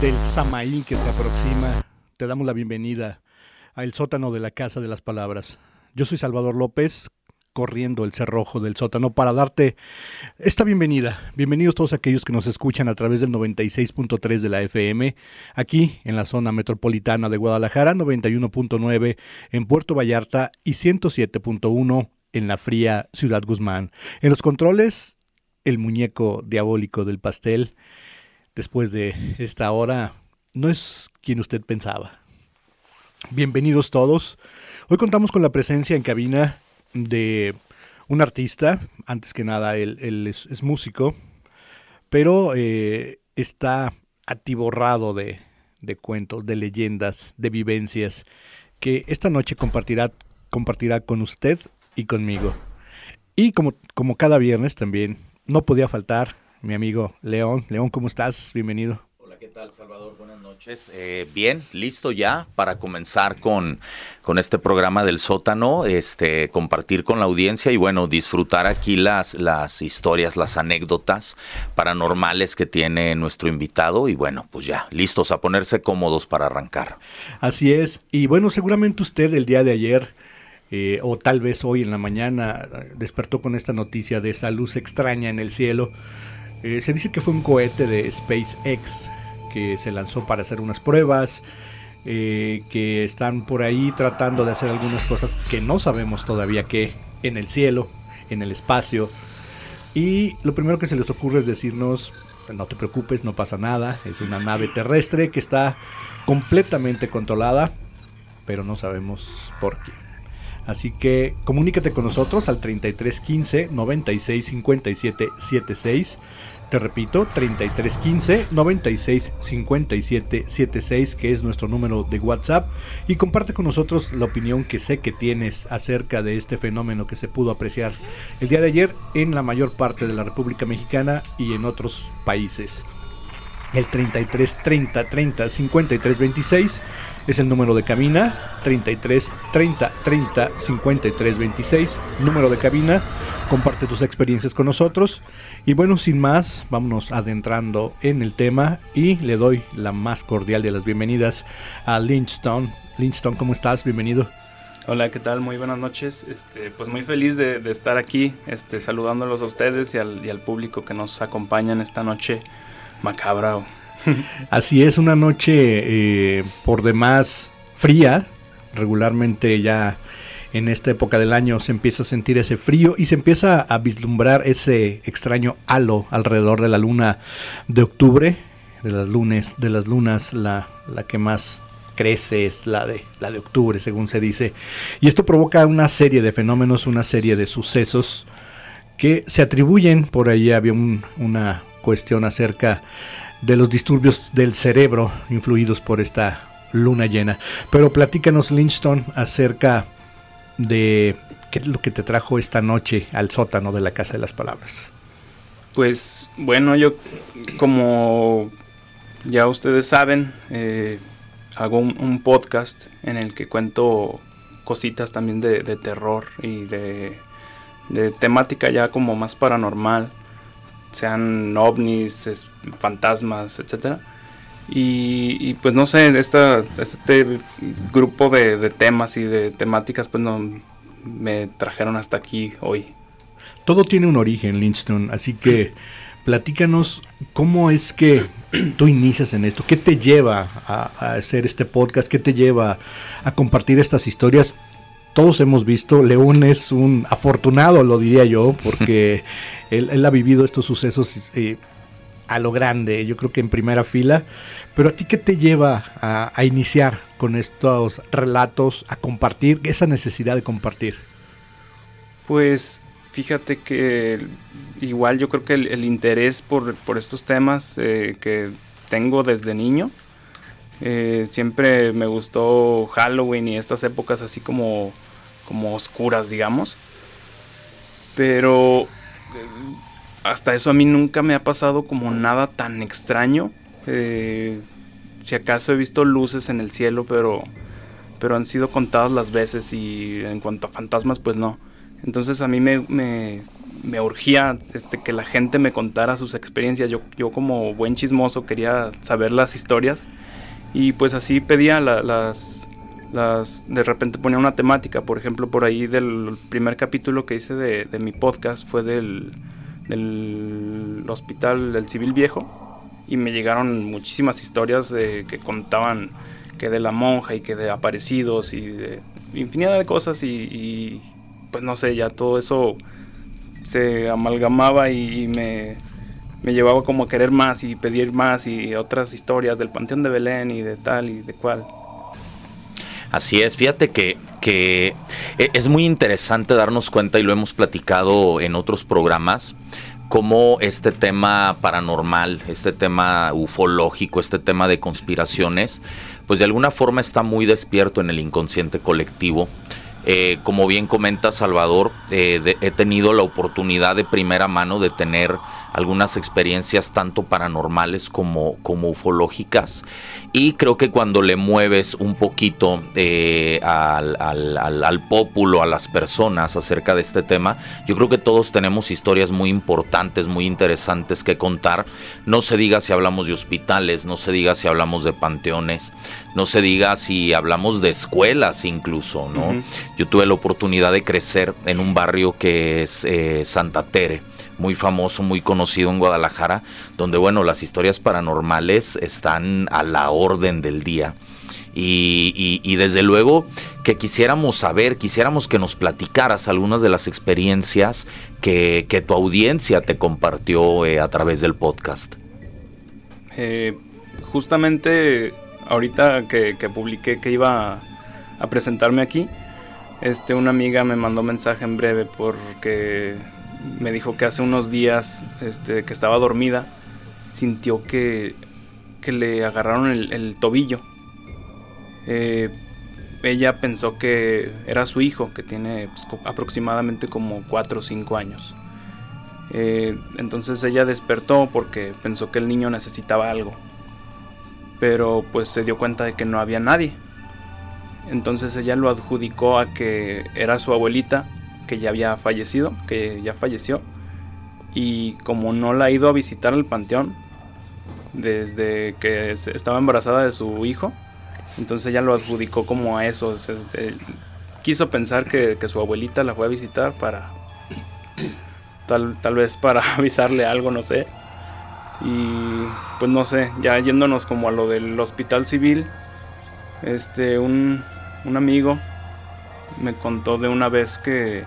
del Samaín que se aproxima, te damos la bienvenida al sótano de la Casa de las Palabras. Yo soy Salvador López, corriendo el cerrojo del sótano para darte esta bienvenida. Bienvenidos todos aquellos que nos escuchan a través del 96.3 de la FM, aquí en la zona metropolitana de Guadalajara, 91.9 en Puerto Vallarta y 107.1 en la fría Ciudad Guzmán. En los controles, el muñeco diabólico del pastel, después de esta hora, no es quien usted pensaba. Bienvenidos todos. Hoy contamos con la presencia en cabina de un artista, antes que nada él, es, músico, pero eh, está atiborrado de, de, cuentos, de leyendas, de vivencias, que esta noche compartirá, compartirá con usted y conmigo. Y como, como cada viernes también, no podía faltar mi amigo León. León, ¿cómo estás? Bienvenido. ¿qué tal, Salvador? Buenas noches. Eh, bien, listo ya para comenzar con, con este programa del sótano, este, compartir con la audiencia y bueno, disfrutar aquí las, las historias, las anécdotas paranormales que tiene nuestro invitado y bueno, pues ya, listos a ponerse cómodos para arrancar. Así es, y bueno, seguramente usted el día de ayer... Eh, o tal vez hoy en la mañana despertó con esta noticia de esa luz extraña en el cielo. Eh, se dice que fue un cohete de SpaceX que se lanzó para hacer unas pruebas, eh, que están por ahí tratando de hacer algunas cosas que no sabemos todavía qué en el cielo, en el espacio. Y lo primero que se les ocurre es decirnos, no te preocupes, no pasa nada, es una nave terrestre que está completamente controlada, pero no sabemos por qué. Así que comunícate con nosotros al 3315 96 57 76 te repito, 3315 96 57 76, que es nuestro número de WhatsApp, y comparte con nosotros la opinión que sé que tienes acerca de este fenómeno que se pudo apreciar el día de ayer en la mayor parte de la República Mexicana y en otros países. El 33 30 30 53 26 es el número de cabina. 33 30 30 53 26 número de cabina. Comparte tus experiencias con nosotros. Y bueno sin más vámonos adentrando en el tema y le doy la más cordial de las bienvenidas a Lynchstone. Lynchstone cómo estás bienvenido. Hola, ¿qué tal? Muy buenas noches. Este, pues muy feliz de, estar aquí, este, saludándolos a ustedes y al, público que nos acompaña en esta noche macabra Así es, una noche eh, por demás fría. Regularmente ya en esta época del año se empieza a sentir ese frío y se empieza a vislumbrar ese extraño halo alrededor de la luna de octubre, de las lunes, de las lunas, la, la que más crece es la de la de octubre, según se dice. Y esto provoca una serie de fenómenos, una serie de sucesos que se atribuyen, por ahí había una cuestión acerca de los disturbios del cerebro influidos por esta luna llena. Pero platícanos, Lynchton, acerca de qué es lo que te trajo esta noche al sótano de la Casa de las Palabras. Pues bueno, yo como ya ustedes saben, eh, hago un, podcast en el que cuento cositas también de, terror y de, de temática ya como más paranormal sean ovnis, fantasmas, etcétera. Y, pues no sé, esta, este grupo de, temas y de temáticas pues no me trajeron hasta aquí hoy. Todo tiene un origen, Linston, así que platícanos cómo es que tú inicias en esto, qué te lleva a, a hacer este podcast, qué te lleva a compartir estas historias todos hemos visto, León es un afortunado, lo diría yo, porque él, ha vivido estos sucesos eh, a lo grande, yo creo que en primera fila. Pero a ti, ¿qué te lleva a, iniciar con estos relatos, a compartir, esa necesidad de compartir? Pues fíjate que igual yo creo que el, interés por, estos temas eh, que tengo desde niño, eh, siempre me gustó Halloween y estas épocas así como, como oscuras, digamos. Pero eh, hasta eso a mí nunca me ha pasado como nada tan extraño. Eh, si acaso he visto luces en el cielo, pero, pero han sido contadas las veces y en cuanto a fantasmas, pues no. Entonces a mí me, me urgía este, que la gente me contara sus experiencias. Yo, yo como buen chismoso quería saber las historias y pues así pedía las, las... De repente ponía una temática, por ejemplo, por ahí del primer capítulo que hice de, de mi podcast fue del, del hospital del Civil Viejo. Y me llegaron muchísimas historias de, que contaban que de la monja y que de aparecidos y de infinidad de cosas. Y, pues no sé, ya todo eso se amalgamaba y, me, me, llevaba como a querer más y pedir más y otras historias del Panteón de Belén y de tal y de cual. Así es, fíjate que, que e, es muy interesante darnos cuenta y lo hemos platicado en otros programas cómo este tema paranormal, este tema ufológico, este tema de conspiraciones, pues de alguna forma está muy despierto en el inconsciente colectivo. Eh, como bien comenta Salvador, eh, he tenido la oportunidad de primera mano de tener algunas experiencias tanto paranormales como, como ufológicas. Y creo que cuando le mueves un poquito eh, al, al, al, pópulo, a las personas acerca de este tema, yo creo que todos tenemos historias muy importantes, muy interesantes que contar. No se diga si hablamos de hospitales, no se diga si hablamos de panteones, no se diga si hablamos de escuelas incluso, ¿no? Yo tuve la oportunidad de crecer en un barrio que es eh, Santa Tere muy famoso, muy conocido en Guadalajara, donde bueno, las historias paranormales están a la orden del día. Y, desde luego que quisiéramos saber, quisiéramos que nos platicaras algunas de las experiencias que, tu audiencia te compartió eh, a través del podcast. Eh, justamente ahorita que, que, publiqué que iba a presentarme aquí, este, una amiga me mandó mensaje en breve porque me dijo que hace unos días este, que estaba dormida, sintió que, que le agarraron el, tobillo. Eh, ella pensó que era su hijo, que tiene pues, aproximadamente como 4 o 5 años. Eh, entonces ella despertó porque pensó que el niño necesitaba algo. Pero pues se dio cuenta de que no había nadie. Entonces ella lo adjudicó a que era su abuelita que ya había fallecido, que ya falleció. Y como no la ha ido a visitar al panteón desde que estaba embarazada de su hijo, entonces ella lo adjudicó como a eso. quiso pensar que, su abuelita la fue a visitar para. Tal, tal vez para avisarle algo, no sé. Y pues no sé, ya yéndonos como a lo del hospital civil, este, un, un amigo me contó de una vez que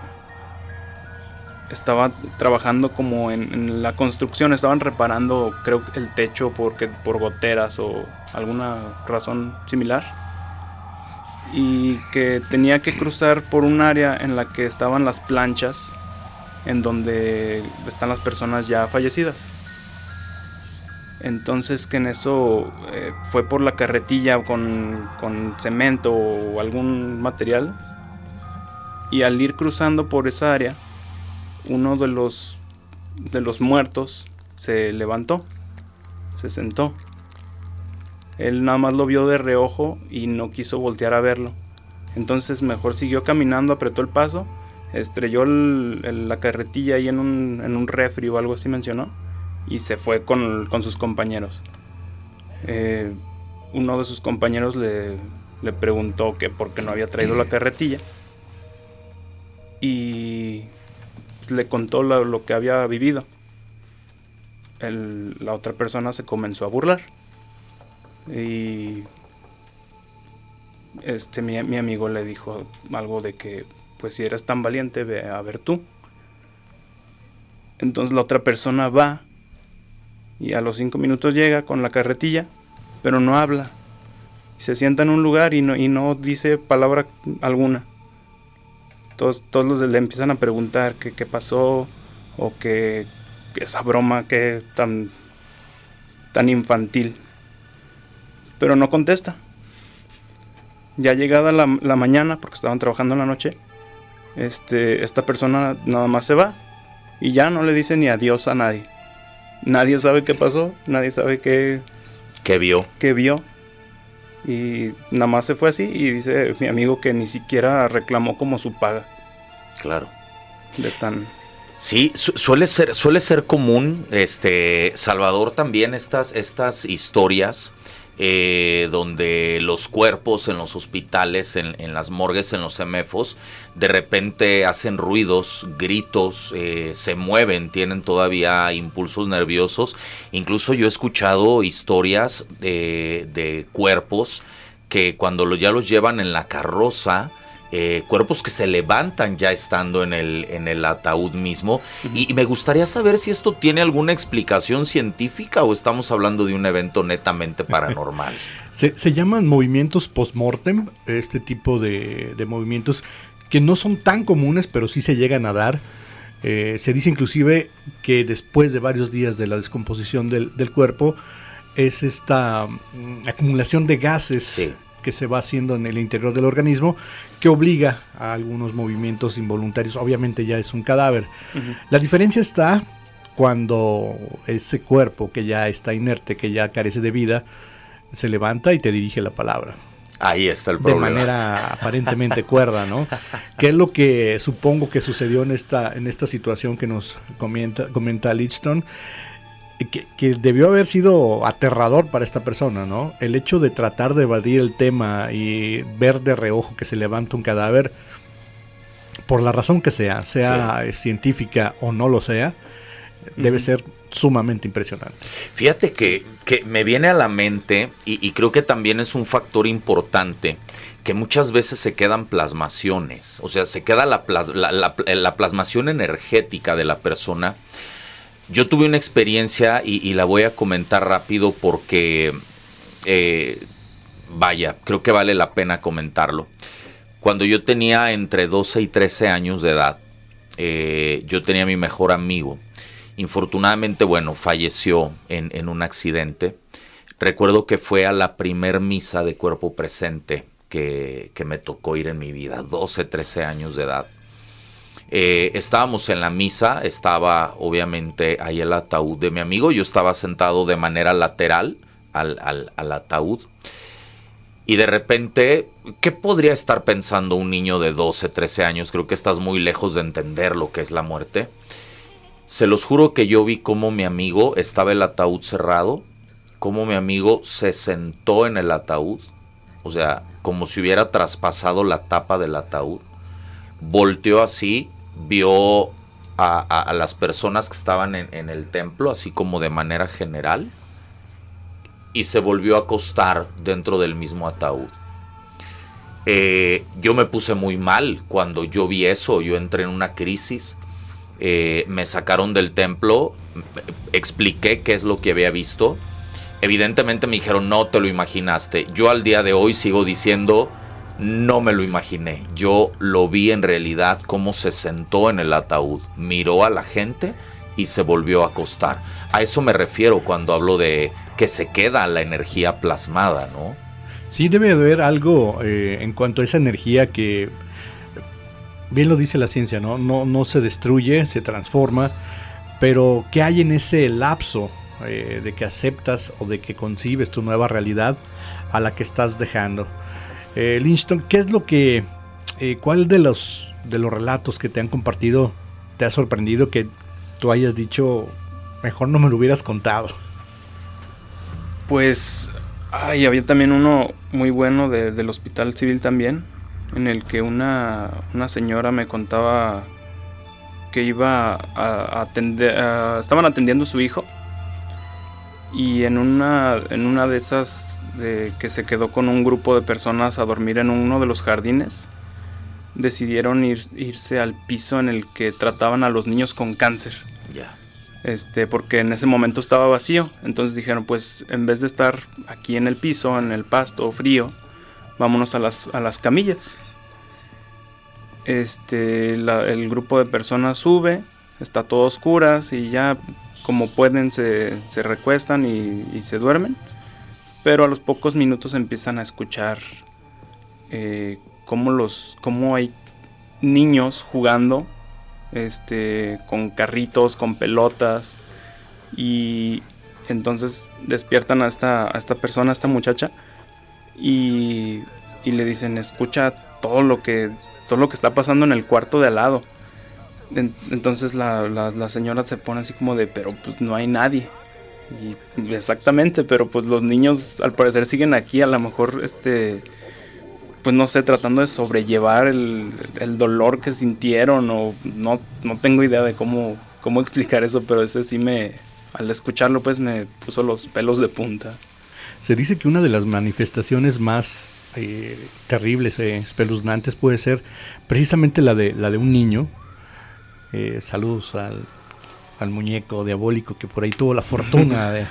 estaba trabajando como en, la construcción, estaban reparando creo el techo porque por goteras o alguna razón similar y que tenía que cruzar por un área en la que estaban las planchas en donde están las personas ya fallecidas. Entonces que en eso eh, fue por la carretilla con, con cemento o algún material y al ir cruzando por esa área uno de los, de los muertos se levantó, se sentó. Él nada más lo vio de reojo y no quiso voltear a verlo. Entonces mejor siguió caminando, apretó el paso, estrelló la carretilla ahí en un, en un refri o algo así mencionó y se fue con, sus compañeros. Eh, uno de sus compañeros le, le preguntó que por qué no había traído la carretilla. Y le contó lo, que había vivido. la otra persona se comenzó a burlar. Y este mi, amigo le dijo algo de que pues si eres tan valiente ve a ver tú. Entonces la otra persona va y a los cinco minutos llega con la carretilla, pero no habla. Se sienta en un lugar y no, y no dice palabra alguna todos, todos los le empiezan a preguntar qué, qué pasó o qué, esa broma que tan, tan infantil. Pero no contesta. Ya llegada la, la, mañana, porque estaban trabajando en la noche, este, esta persona nada más se va y ya no le dice ni adiós a nadie. Nadie sabe qué pasó, nadie sabe qué, qué vio. Qué vio. Y nada más se fue así y dice mi amigo que ni siquiera reclamó como su paga. Claro. De tan... Sí, suele ser, suele ser común, este, Salvador, también estas, estas historias eh, donde los cuerpos en los hospitales, en, las morgues, en los semefos, de repente hacen ruidos, gritos, eh, se mueven, tienen todavía impulsos nerviosos. Incluso yo he escuchado historias de, de cuerpos que cuando ya los llevan en la carroza, eh, cuerpos que se levantan ya estando en el, en el ataúd mismo. y, me gustaría saber si esto tiene alguna explicación científica o estamos hablando de un evento netamente paranormal. se, llaman movimientos post-mortem, este tipo de, movimientos que no son tan comunes, pero sí se llegan a dar. Eh, se dice inclusive que después de varios días de la descomposición del, cuerpo, es esta mm, acumulación de gases que se va haciendo en el interior del organismo que obliga a algunos movimientos involuntarios. Obviamente ya es un cadáver. La diferencia está cuando ese cuerpo que ya está inerte, que ya carece de vida, se levanta y te dirige la palabra. Ahí está el problema. De manera aparentemente cuerda, ¿no? ¿Qué es lo que supongo que sucedió en esta, en esta situación que nos comenta, comenta Lichton? Que, debió haber sido aterrador para esta persona, ¿no? El hecho de tratar de evadir el tema y ver de reojo que se levanta un cadáver, por la razón que sea, sea científica o no lo sea, debe ser sumamente impresionante. Fíjate que, me viene a la mente, y, creo que también es un factor importante, que muchas veces se quedan plasmaciones, o sea, se queda la, la plasmación energética de la persona yo tuve una experiencia y, la voy a comentar rápido porque, eh, vaya, creo que vale la pena comentarlo. Cuando yo tenía entre 12 y 13 años de edad, eh, yo tenía a mi mejor amigo. Infortunadamente, bueno, falleció en, un accidente. Recuerdo que fue a la primer misa de cuerpo presente que, que me tocó ir en mi vida, 12, 13 años de edad. Eh, estábamos en la misa, estaba obviamente ahí el ataúd de mi amigo, yo estaba sentado de manera lateral al, al, ataúd. Y de repente, ¿qué podría estar pensando un niño de 12, 13 años? Creo que estás muy lejos de entender lo que es la muerte. Se los juro que yo vi cómo mi amigo estaba el ataúd cerrado, cómo mi amigo se sentó en el ataúd, o sea, como si hubiera traspasado la tapa del ataúd, volteó así vio a, las personas que estaban en, el templo, así como de manera general, y se volvió a acostar dentro del mismo ataúd. Eh, yo me puse muy mal cuando yo vi eso, yo entré en una crisis, eh, me sacaron del templo, expliqué qué es lo que había visto, evidentemente me dijeron, no te lo imaginaste, yo al día de hoy sigo diciendo, no me lo imaginé. Yo lo vi en realidad cómo se sentó en el ataúd, miró a la gente y se volvió a acostar. A eso me refiero cuando hablo de que se queda la energía plasmada, ¿no? Sí, debe haber algo eh, en cuanto a esa energía que, bien lo dice la ciencia, ¿no? No, no se destruye, se transforma, pero ¿qué hay en ese lapso eh, de que aceptas o de que concibes tu nueva realidad a la que estás dejando? Eh, ¿qué es lo que, eh, cuál de los, de los relatos que te han compartido te ha sorprendido que tú hayas dicho, mejor no me lo hubieras contado? Pues, ay, había también uno muy bueno del hospital civil también, en el que una, una señora me contaba que iba a, atender, estaban atendiendo a su hijo y en una, en una de esas de que se quedó con un grupo de personas a dormir en uno de los jardines, decidieron irse al piso en el que trataban a los niños con cáncer. Ya. Este, porque en ese momento estaba vacío. Entonces dijeron, pues en vez de estar aquí en el piso, en el pasto frío, vámonos a las, a las camillas. Este, el grupo de personas sube, está todo oscuras y ya como pueden se, se recuestan y se duermen. Pero a los pocos minutos empiezan a escuchar eh, cómo, los, cómo hay niños jugando este, con carritos, con pelotas. Y entonces despiertan a esta, a esta persona, a esta muchacha. Y, y, le dicen, escucha todo lo, que, todo lo que está pasando en el cuarto de al lado. entonces la, la, señora se pone así como de, pero pues no hay nadie. Y exactamente, pero pues los niños al parecer siguen aquí, a lo mejor este pues no sé, tratando de sobrellevar el, dolor que sintieron o no, no tengo idea de cómo, cómo explicar eso, pero ese sí me, al escucharlo pues me puso los pelos de punta. Se dice que una de las manifestaciones más eh, terribles, eh, espeluznantes puede ser precisamente la de, la de un niño. Eh, saludos al, al, muñeco diabólico que por ahí tuvo la fortuna de,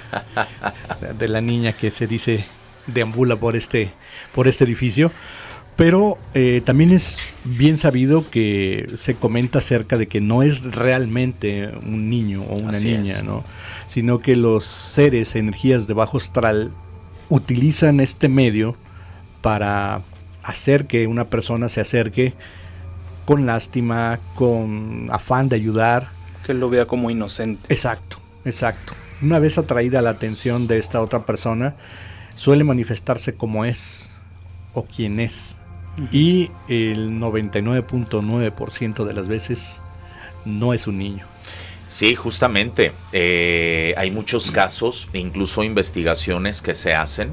de, la niña que se dice deambula por este, por este edificio. Pero eh, también es bien sabido que se comenta acerca de que no es realmente un niño o una niña, ¿no? Sino que los seres, energías de bajo astral, utilizan este medio para hacer que una persona se acerque con lástima, con afán de ayudar. Que lo vea como inocente. Exacto, exacto. Una vez atraída la atención de esta otra persona, suele manifestarse como es o quien es y el 99.9% de las veces no es un niño. Sí, justamente. Eh, hay muchos casos, incluso investigaciones que se hacen,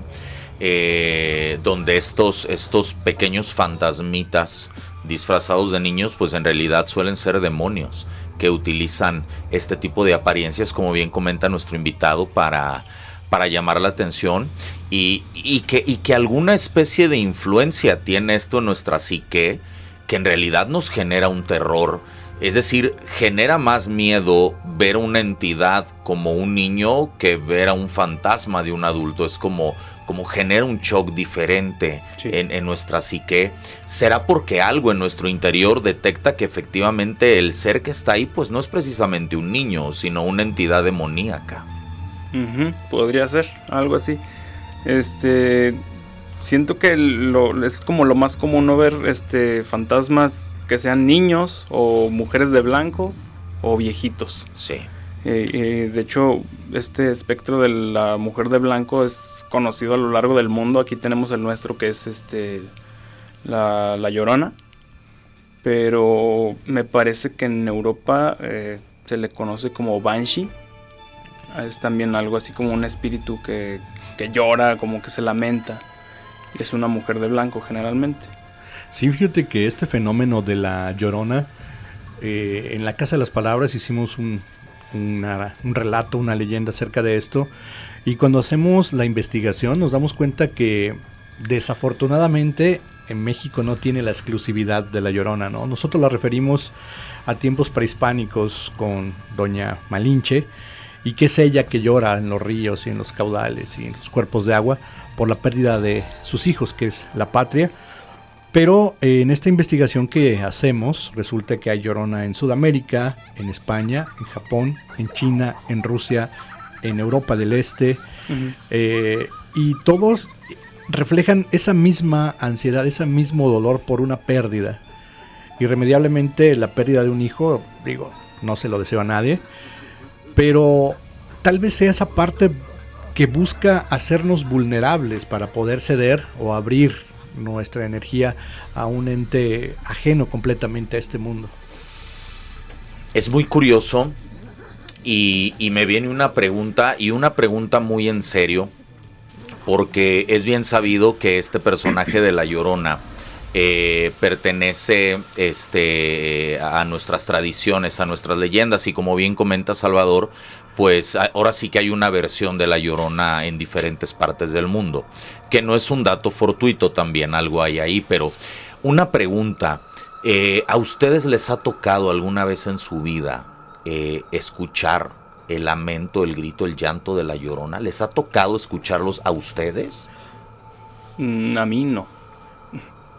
eh, donde estos, estos pequeños fantasmitas disfrazados de niños, pues en realidad suelen ser demonios que utilizan este tipo de apariencias, como bien comenta nuestro invitado, para, para llamar la atención y, que, y que alguna especie de influencia tiene esto en nuestra psique que en realidad nos genera un terror. Es decir, genera más miedo ver una entidad como un niño que ver a un fantasma de un adulto. Es como, como genera un shock diferente en, en, nuestra psique. ¿Será porque algo en nuestro interior detecta que efectivamente el ser que está ahí pues no es precisamente un niño, sino una entidad demoníaca? podría ser, algo así. Este, siento que lo, es como lo más común no ver este fantasmas que sean niños o mujeres de blanco o viejitos. Sí. Eh, eh, de hecho, este espectro de la mujer de blanco es conocido a lo largo del mundo. Aquí tenemos el nuestro que es este la, la llorona. Pero me parece que en Europa eh, se le conoce como Banshee es también algo así como un espíritu que, llora, como que se lamenta. Es una mujer de blanco generalmente. Sí, fíjate que este fenómeno de la llorona, eh, en la Casa de las Palabras hicimos un, un relato, una leyenda acerca de esto. Y cuando hacemos la investigación nos damos cuenta que desafortunadamente en México no tiene la exclusividad de la llorona, ¿no? Nosotros la referimos a tiempos prehispánicos con Doña Malinche y que es ella que llora en los ríos y en los caudales y en los cuerpos de agua por la pérdida de sus hijos, que es la patria. Pero eh, en esta investigación que hacemos resulta que hay llorona en Sudamérica, en España, en Japón, en China, en Rusia, en Europa del Este, eh, y todos reflejan esa misma ansiedad, ese mismo dolor por una pérdida. Irremediablemente la pérdida de un hijo, digo, no se lo deseo a nadie, pero tal vez sea esa parte que busca hacernos vulnerables para poder ceder o abrir nuestra energía a un ente ajeno completamente a este mundo. Es muy curioso y, me viene una pregunta y una pregunta muy en serio porque es bien sabido que este personaje de La Llorona eh, pertenece este, a nuestras tradiciones, a nuestras leyendas y como bien comenta Salvador, pues ahora sí que hay una versión de La Llorona en diferentes partes del mundo, que no es un dato fortuito también, algo hay ahí, pero una pregunta, eh, ¿a ustedes les ha tocado alguna vez en su vida eh, escuchar el lamento, el grito, el llanto de La Llorona? ¿Les ha tocado escucharlos a ustedes? Mm, a mí no.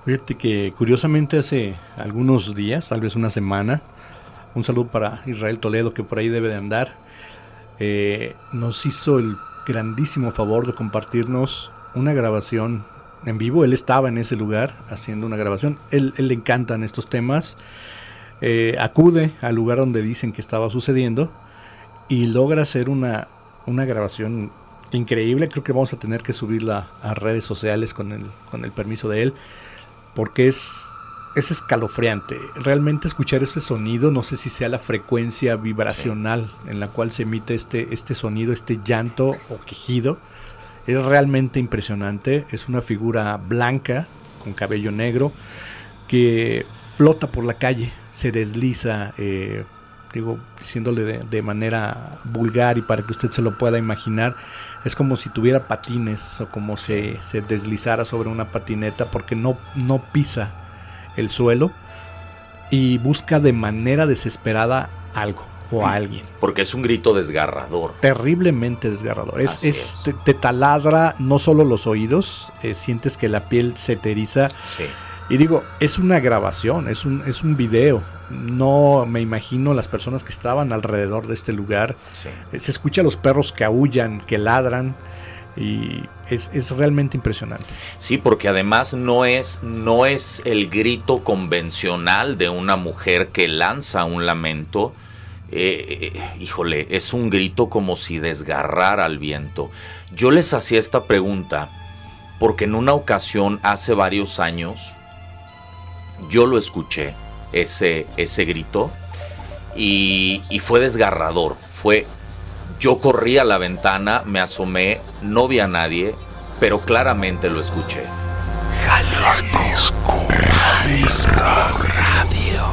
Fíjate que curiosamente hace algunos días, tal vez una semana, un saludo para Israel Toledo que por ahí debe de andar, eh, nos hizo el grandísimo favor de compartirnos una grabación en vivo. Él estaba en ese lugar haciendo una grabación. Él, le encantan estos temas. Eh, acude al lugar donde dicen que estaba sucediendo y logra hacer una, una grabación increíble. Creo que vamos a tener que subirla a redes sociales con el, con el permiso de él porque es es escalofriante. Realmente escuchar ese sonido, no sé si sea la frecuencia vibracional en la cual se emite este, este sonido, este llanto o quejido, es realmente impresionante. Es una figura blanca con cabello negro que flota por la calle, se desliza, eh, digo, diciéndole de, manera vulgar y para que usted se lo pueda imaginar, es como si tuviera patines o como se, se deslizara sobre una patineta porque no, no pisa el suelo y busca de manera desesperada algo o a alguien. Porque es un grito desgarrador. Terriblemente desgarrador. Es, Te, taladra no solo los oídos, eh, sientes que la piel se te eriza. Y digo, es una grabación, es un, es un video. No me imagino las personas que estaban alrededor de este lugar. Eh, se escucha a los perros que aullan, que ladran y es, realmente impresionante. Sí, porque además no es, no es el grito convencional de una mujer que lanza un lamento. Eh, eh, híjole, es un grito como si desgarrara al viento. Yo les hacía esta pregunta porque en una ocasión hace varios años yo lo escuché, ese, ese grito, y, y fue desgarrador, fue yo corrí a la ventana, me asomé, no vi a nadie, pero claramente lo escuché. Jalisco, Jalisco Radio.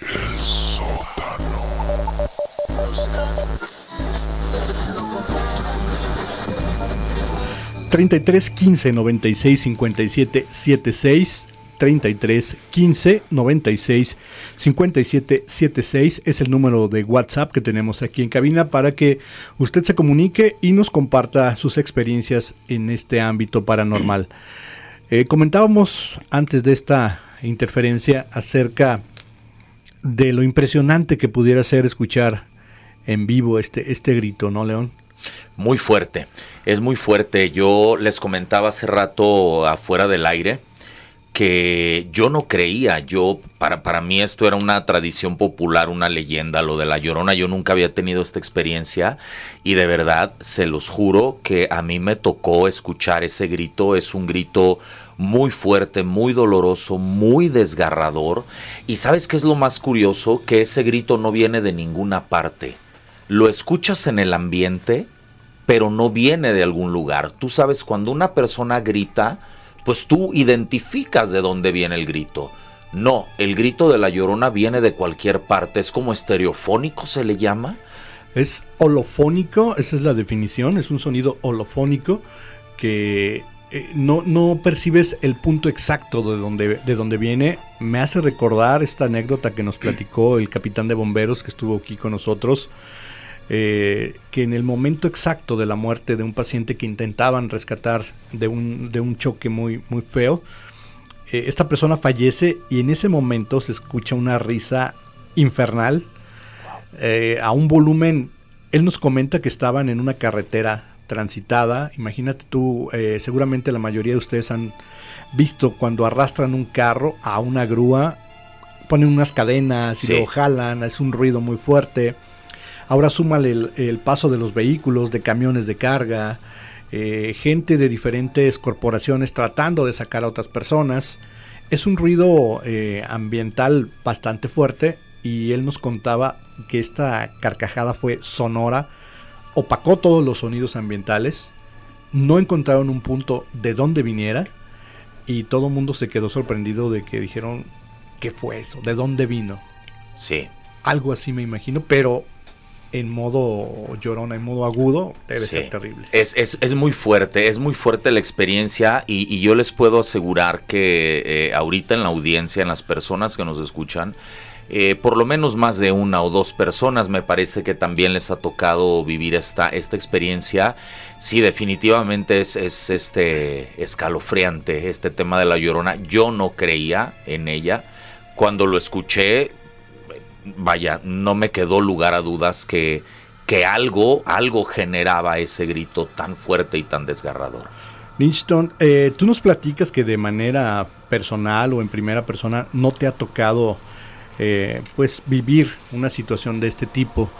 El sótano. 33 15 96 57 76 33 15 96 57 76 es el número de WhatsApp que tenemos aquí en cabina para que usted se comunique y nos comparta sus experiencias en este ámbito paranormal. Eh, comentábamos antes de esta interferencia acerca de lo impresionante que pudiera ser escuchar en vivo este, este grito, ¿no, León? Muy fuerte, es muy fuerte. Yo les comentaba hace rato afuera del aire que yo no creía, yo para, para mí esto era una tradición popular, una leyenda, lo de la llorona, yo nunca había tenido esta experiencia y de verdad se los juro que a mí me tocó escuchar ese grito, es un grito muy fuerte, muy doloroso, muy desgarrador. Y sabes qué es lo más curioso, que ese grito no viene de ninguna parte, lo escuchas en el ambiente, pero no viene de algún lugar, tú sabes cuando una persona grita, pues tú identificas de dónde viene el grito. No, el grito de la llorona viene de cualquier parte, es como estereofónico se le llama. Es holofónico, esa es la definición, es un sonido holofónico que eh, no, no, percibes el punto exacto de donde, de donde viene. Me hace recordar esta anécdota que nos platicó el capitán de bomberos que estuvo aquí con nosotros eh, que en el momento exacto de la muerte de un paciente que intentaban rescatar de un, de un choque muy, muy feo, eh, esta persona fallece y en ese momento se escucha una risa infernal eh, a un volumen. Él nos comenta que estaban en una carretera transitada. Imagínate tú, seguramente la mayoría de ustedes han visto cuando arrastran un carro a una grúa, ponen unas cadenas y lo jalan, es un ruido muy fuerte Ahora súmale el, paso de los vehículos, de camiones de carga, eh, gente de diferentes corporaciones tratando de sacar a otras personas. Es un ruido eh, ambiental bastante fuerte y él nos contaba que esta carcajada fue sonora, opacó todos los sonidos ambientales, no encontraron un punto de dónde viniera y todo el mundo se quedó sorprendido de que dijeron, ¿qué fue eso? ¿De dónde vino? Sí. Algo así me imagino, pero en modo llorona, en modo agudo, debe ser terrible. Es, es, muy fuerte, es muy fuerte la experiencia y, yo les puedo asegurar que eh, ahorita en la audiencia, en las personas que nos escuchan, eh, por lo menos más de una o dos personas me parece que también les ha tocado vivir esta, esta experiencia. Sí, definitivamente es, es este escalofriante este tema de la llorona. Yo no creía en ella. Cuando lo escuché, vaya, no me quedó lugar a dudas que, que algo, algo generaba ese grito tan fuerte y tan desgarrador. Lynchton, eh, tú nos platicas que de manera personal o en primera persona no te ha tocado eh, pues vivir una situación de este tipo.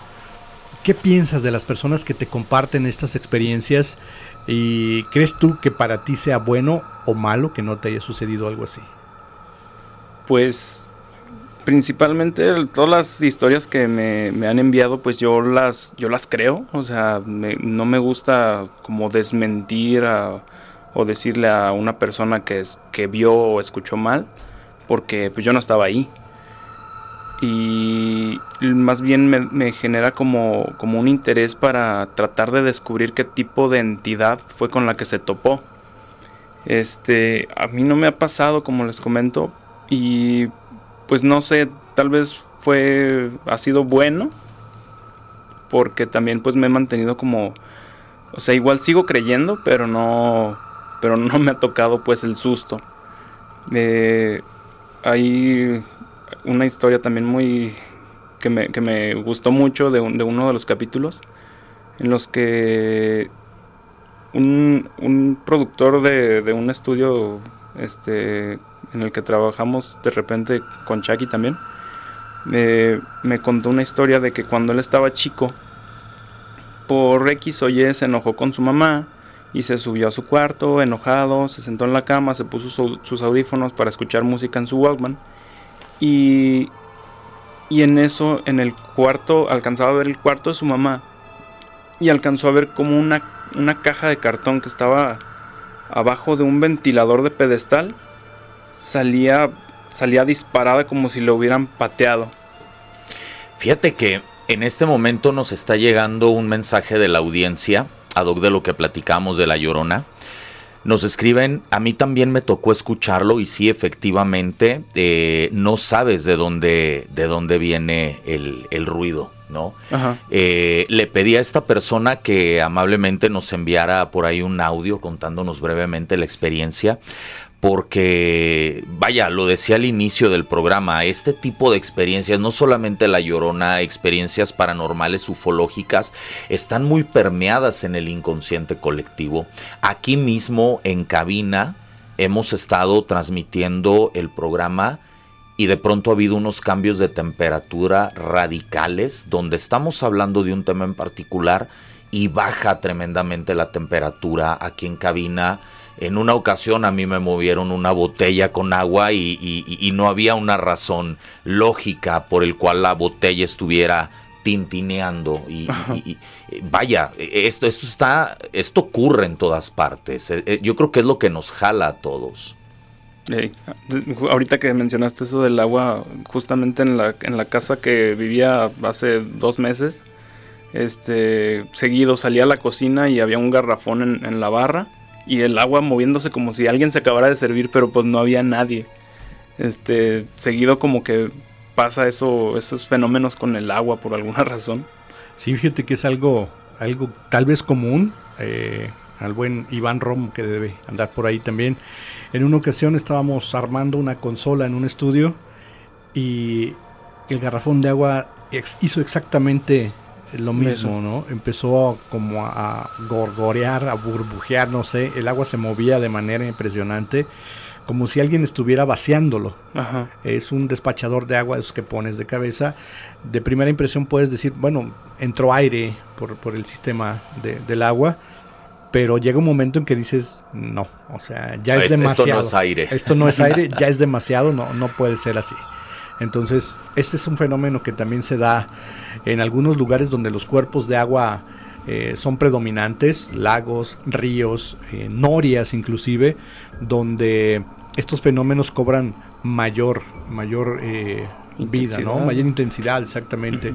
¿Qué piensas de las personas que te comparten estas experiencias y crees tú que para ti sea bueno o malo que no te haya sucedido algo así? Pues principalmente todas las historias que me, han enviado, pues yo las, yo las creo. O sea, no me gusta como desmentir o decirle a una persona que, que vio o escuchó mal, porque pues yo no estaba ahí. Y más bien me, genera como, como un interés para tratar de descubrir qué tipo de entidad fue con la que se topó. Este, a mí no me ha pasado, como les comento, y pues no sé, tal vez fue, ha sido bueno, porque también pues me he mantenido como, o sea, igual sigo creyendo, pero no, pero no me ha tocado pues el susto. Eh, hay una historia también muy, que me, que me gustó mucho de, de uno de los capítulos, en los que un, un productor de, de, un estudio este, en el que trabajamos de repente con Chucky también, eh, me contó una historia de que cuando él estaba chico, por X o Y se enojó con su mamá y se subió a su cuarto enojado, se sentó en la cama, se puso sus audífonos para escuchar música en su Walkman y, y en eso, en el cuarto, alcanzaba a ver el cuarto de su mamá y alcanzó a ver como una, una caja de cartón que estaba abajo de un ventilador de pedestal salía, salía disparada como si lo hubieran pateado. Fíjate que en este momento nos está llegando un mensaje de la audiencia, ad hoc de lo que platicamos de La Llorona. Nos escriben, a mí también me tocó escucharlo y sí, efectivamente, eh, no sabes de dónde, de dónde viene el, el ruido. ¿no? Eh, le pedí a esta persona que amablemente nos enviara por ahí un audio contándonos brevemente la experiencia, porque, vaya, lo decía al inicio del programa, este tipo de experiencias, no solamente la llorona, experiencias paranormales, ufológicas, están muy permeadas en el inconsciente colectivo. Aquí mismo, en cabina, hemos estado transmitiendo el programa y de pronto ha habido unos cambios de temperatura radicales, donde estamos hablando de un tema en particular y baja tremendamente la temperatura aquí en cabina en una ocasión a mí me movieron una botella con agua y, no había una razón lógica por el cual la botella estuviera tintineando. Y, vaya esto esto está esto ocurre en todas partes. Eh, eh, yo creo que es lo que nos jala a todos. Ahorita que mencionaste eso del agua justamente en la, en la casa que vivía hace dos meses este seguido salía a la cocina y había un garrafón en, en la barra y el agua moviéndose como si alguien se acabara de servir, pero pues no había nadie. Este, seguido como que pasa eso, esos fenómenos con el agua por alguna razón. Sí, fíjate que es algo, algo tal vez común. Eh, al buen Iván Rom que debe andar por ahí también. En una ocasión estábamos armando una consola en un estudio y el garrafón de agua hizo exactamente lo mismo, ¿no? Empezó como a gorgorear, a burbujear, no sé, el agua se movía de manera impresionante, como si alguien estuviera vaciándolo. Es un despachador de agua esos que pones de cabeza. De primera impresión puedes decir, bueno, entró aire por, por el sistema del agua, pero llega un momento en que dices, no, o sea, ya es, demasiado. Esto no es aire. Esto no es aire, ya es demasiado, no, no puede ser así. Entonces, este es un fenómeno que también se da en algunos lugares donde los cuerpos de agua eh, son predominantes, lagos, ríos, eh, norias inclusive, donde estos fenómenos cobran mayor, mayor eh, vida, ¿no? Mayor intensidad, exactamente.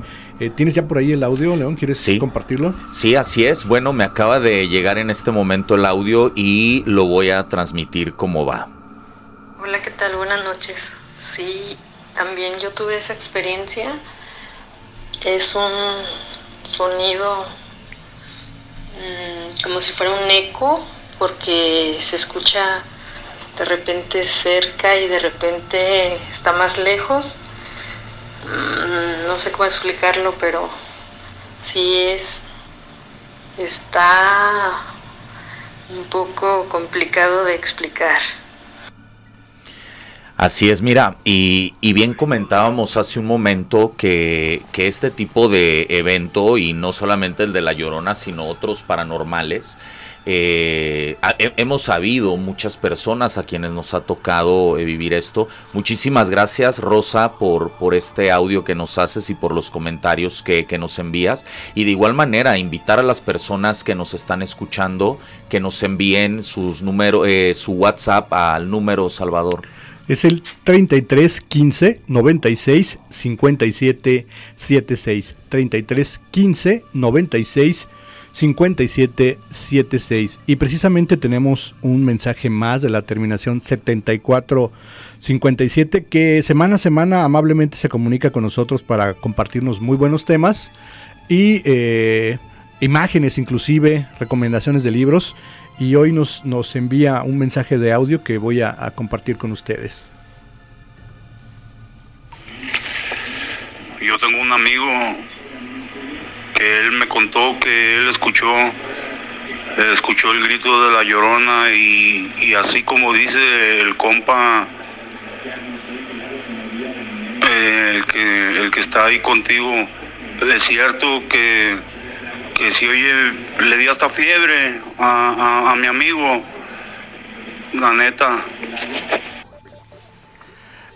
¿Tienes ya por ahí el audio, León? ¿Quieres compartirlo? Sí, así es. Bueno, me acaba de llegar en este momento el audio y lo voy a transmitir como va. Hola, ¿qué tal? Buenas noches. Sí, también yo tuve esa experiencia. Es un sonido mm, como si fuera un eco, porque se escucha de repente cerca y de repente está más lejos. Mm, no sé cómo explicarlo, pero sí es. está un poco complicado de explicar. Así es, mira, y, bien comentábamos hace un momento que, este tipo de evento, y no solamente el de La Llorona, sino otros paranormales, Eh, hemos sabido muchas personas a quienes nos ha tocado eh, vivir esto. Muchísimas gracias Rosa por, por este audio que nos haces y por los comentarios que, nos envías. Y de igual manera invitar a las personas que nos están escuchando que nos envíen sus número, eh, su WhatsApp al número Salvador. Es el 33 15 96 57 76. 33 15 96 5776. Y precisamente tenemos un mensaje más de la terminación 7457 que semana a semana amablemente se comunica con nosotros para compartirnos muy buenos temas y eh, imágenes inclusive, recomendaciones de libros. Y hoy nos, nos envía un mensaje de audio que voy a, compartir con ustedes. Yo tengo un amigo él me contó que él escuchó escuchó el grito de la llorona y, así como dice el compa eh, el, que, el que está ahí contigo es cierto que, que si oye le dio hasta fiebre a, mi amigo la neta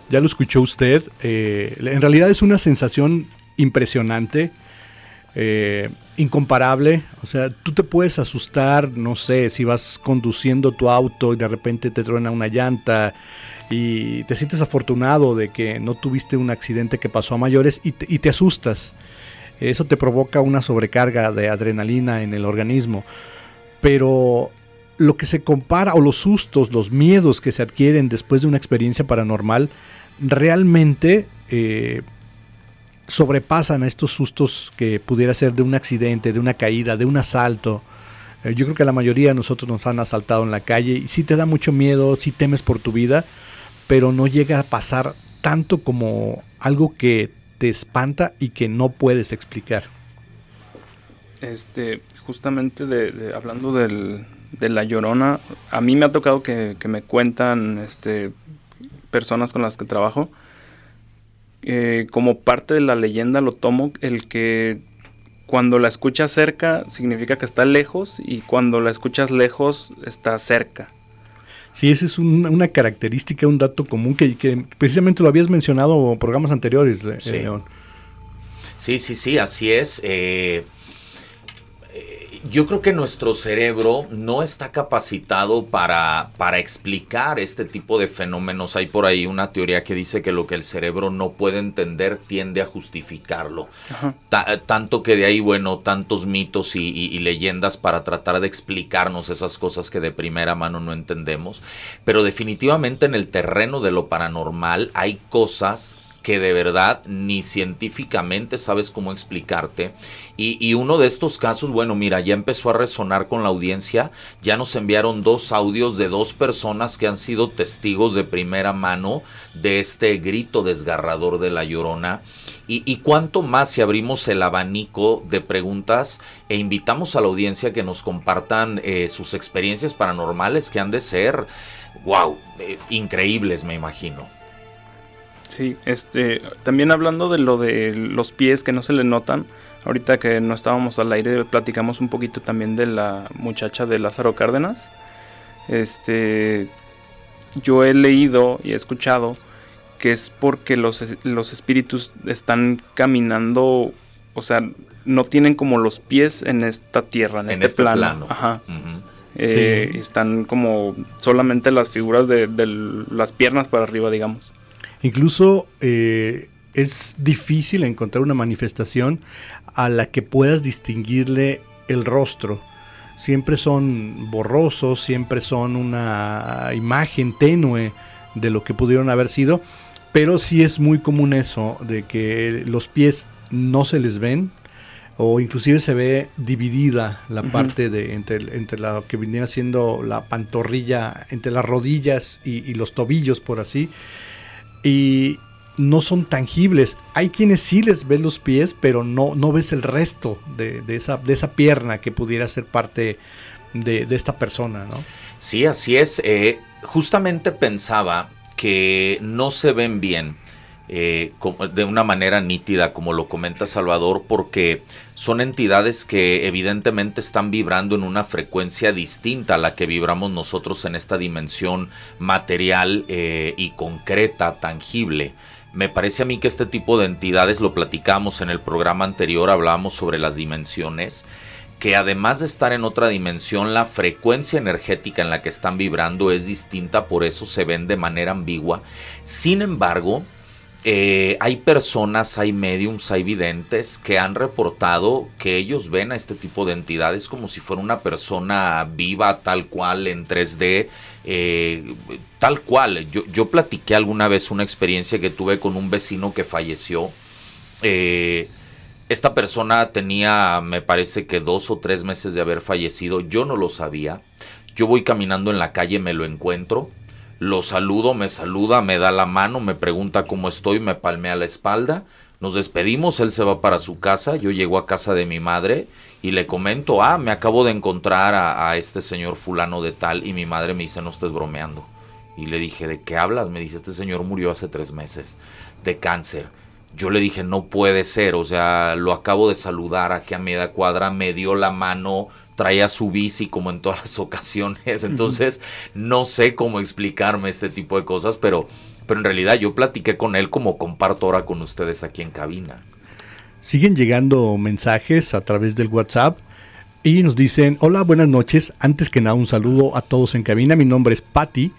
ya lo escuchó usted eh, en realidad es una sensación impresionante eh, incomparable. O sea, tú te puedes asustar, no sé, si vas conduciendo tu auto y de repente te truena una llanta y te sientes afortunado de que no tuviste un accidente que pasó a mayores y te, y te asustas. Eso te provoca una sobrecarga de adrenalina en el organismo. Pero lo que se compara, o los sustos, los miedos que se adquieren después de una experiencia paranormal, realmente eh, sobrepasan a estos sustos que pudiera ser de un accidente, de una caída, de un asalto. Eh, yo creo que la mayoría de nosotros nos han asaltado en la calle y sí te da mucho miedo, sí temes por tu vida, pero no llega a pasar tanto como algo que te espanta y que no puedes explicar. Este, justamente de, hablando del, de la llorona, a mí me ha tocado que, que me cuentan este, personas con las que trabajo eh, como parte de la leyenda lo tomo el que cuando la escuchas cerca significa que está lejos y cuando la escuchas lejos está cerca. Sí, esa es una característica, un dato común que, precisamente lo habías mencionado en programas anteriores, sí. León. Sí, sí, sí, así es. Eh, yo creo que nuestro cerebro no está capacitado para, para explicar este tipo de fenómenos. Hay por ahí una teoría que dice que lo que el cerebro no puede entender tiende a justificarlo. tanto que de ahí, bueno, tantos mitos y, leyendas para tratar de explicarnos esas cosas que de primera mano no entendemos. Pero definitivamente en el terreno de lo paranormal hay cosas que de verdad ni científicamente sabes cómo explicarte. Y, uno de estos casos, bueno, mira, ya empezó a resonar con la audiencia, ya nos enviaron dos audios de dos personas que han sido testigos de primera mano de este grito desgarrador de la llorona. Y, cuánto más si abrimos el abanico de preguntas e invitamos a la audiencia que nos compartan eh, sus experiencias paranormales que han de ser, wow, eh, increíbles, me imagino. Sí, este, también hablando de lo de los pies que no se le notan, ahorita que no estábamos al aire platicamos un poquito también de la muchacha de Lázaro Cárdenas. Este, yo he leído y he escuchado que es porque los, los espíritus están caminando, o sea, no tienen como los pies en esta tierra, en, este, este, plano. Ajá. Eh, están como solamente las figuras de las piernas para arriba, digamos. Incluso eh, es difícil encontrar una manifestación a la que puedas distinguirle el rostro. Siempre son borrosos, siempre son una imagen tenue de lo que pudieron haber sido, pero sí es muy común eso, de que los pies no se les ven, o inclusive se ve dividida la parte de entre, entre lo que viniera siendo la pantorrilla, entre las rodillas y los tobillos, por así y no son tangibles. Hay quienes sí les ven los pies, pero no, no ves el resto de, esa, de esa pierna que pudiera ser parte de, esta persona, ¿no? Sí, así es. Eh, justamente pensaba que no se ven bien eh, de una manera nítida, como lo comenta Salvador, porque son entidades que evidentemente están vibrando en una frecuencia distinta a la que vibramos nosotros en esta dimensión material eh, y concreta, tangible. Me parece a mí que este tipo de entidades, lo platicamos en el programa anterior, hablábamos sobre las dimensiones, que además de estar en otra dimensión, la frecuencia energética en la que están vibrando es distinta, por eso se ven de manera ambigua. Sin embargo, eh, hay personas, hay mediums, hay videntes que han reportado que ellos ven a este tipo de entidades como si fuera una persona viva, tal cual, en 3D, eh, tal cual. Yo, yo, platiqué alguna vez una experiencia que tuve con un vecino que falleció. Eh, esta persona tenía, me parece que dos o tres meses de haber fallecido. Yo no lo sabía. Yo voy caminando en la calle, me lo encuentro. Lo saludo, me saluda, me da la mano, me pregunta cómo estoy, me palmea la espalda. Nos despedimos, él se va para su casa, yo llego a casa de mi madre y le comento, ah, me acabo de encontrar a, este señor fulano de tal y mi madre me dice, no estés bromeando. Y le dije, ¿de qué hablas? Me dice, este señor murió hace tres meses de cáncer yo le dije, no puede ser, o sea, lo acabo de saludar aquí a media cuadra, me dio la mano, traía su bici como en todas las ocasiones, entonces no sé cómo explicarme este tipo de cosas, pero, pero en realidad yo platiqué con él como comparto ahora con ustedes aquí en cabina. Siguen llegando mensajes a través del WhatsApp y nos dicen, hola, buenas noches, antes que nada un saludo a todos en cabina, mi nombre es Patty.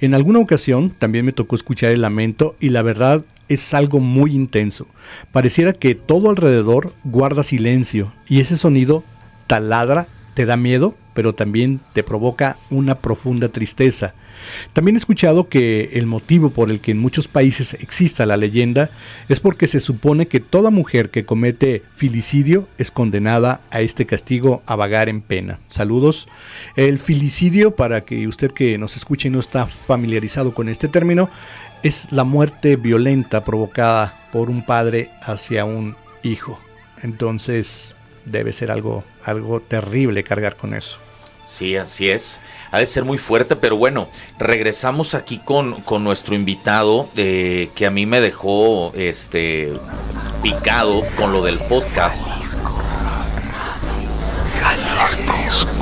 En alguna ocasión también me tocó escuchar el lamento y la verdad es algo muy intenso. Pareciera que todo alrededor guarda silencio y ese sonido taladra, te da miedo, pero también te provoca una profunda tristeza. También he escuchado que el motivo por el que en muchos países exista la leyenda es porque se supone que toda mujer que comete filicidio es condenada a este castigo a vagar en pena. Saludos. El filicidio, para que usted que nos escuche y no está familiarizado con este término, es la muerte violenta provocada por un padre hacia un hijo. Entonces debe ser algo, algo terrible cargar con eso. Sí, así es. Ha de ser muy fuerte, pero bueno, regresamos aquí con, con nuestro invitado eh, que a mí me dejó este picado con lo del podcast. Jalisco, Jalisco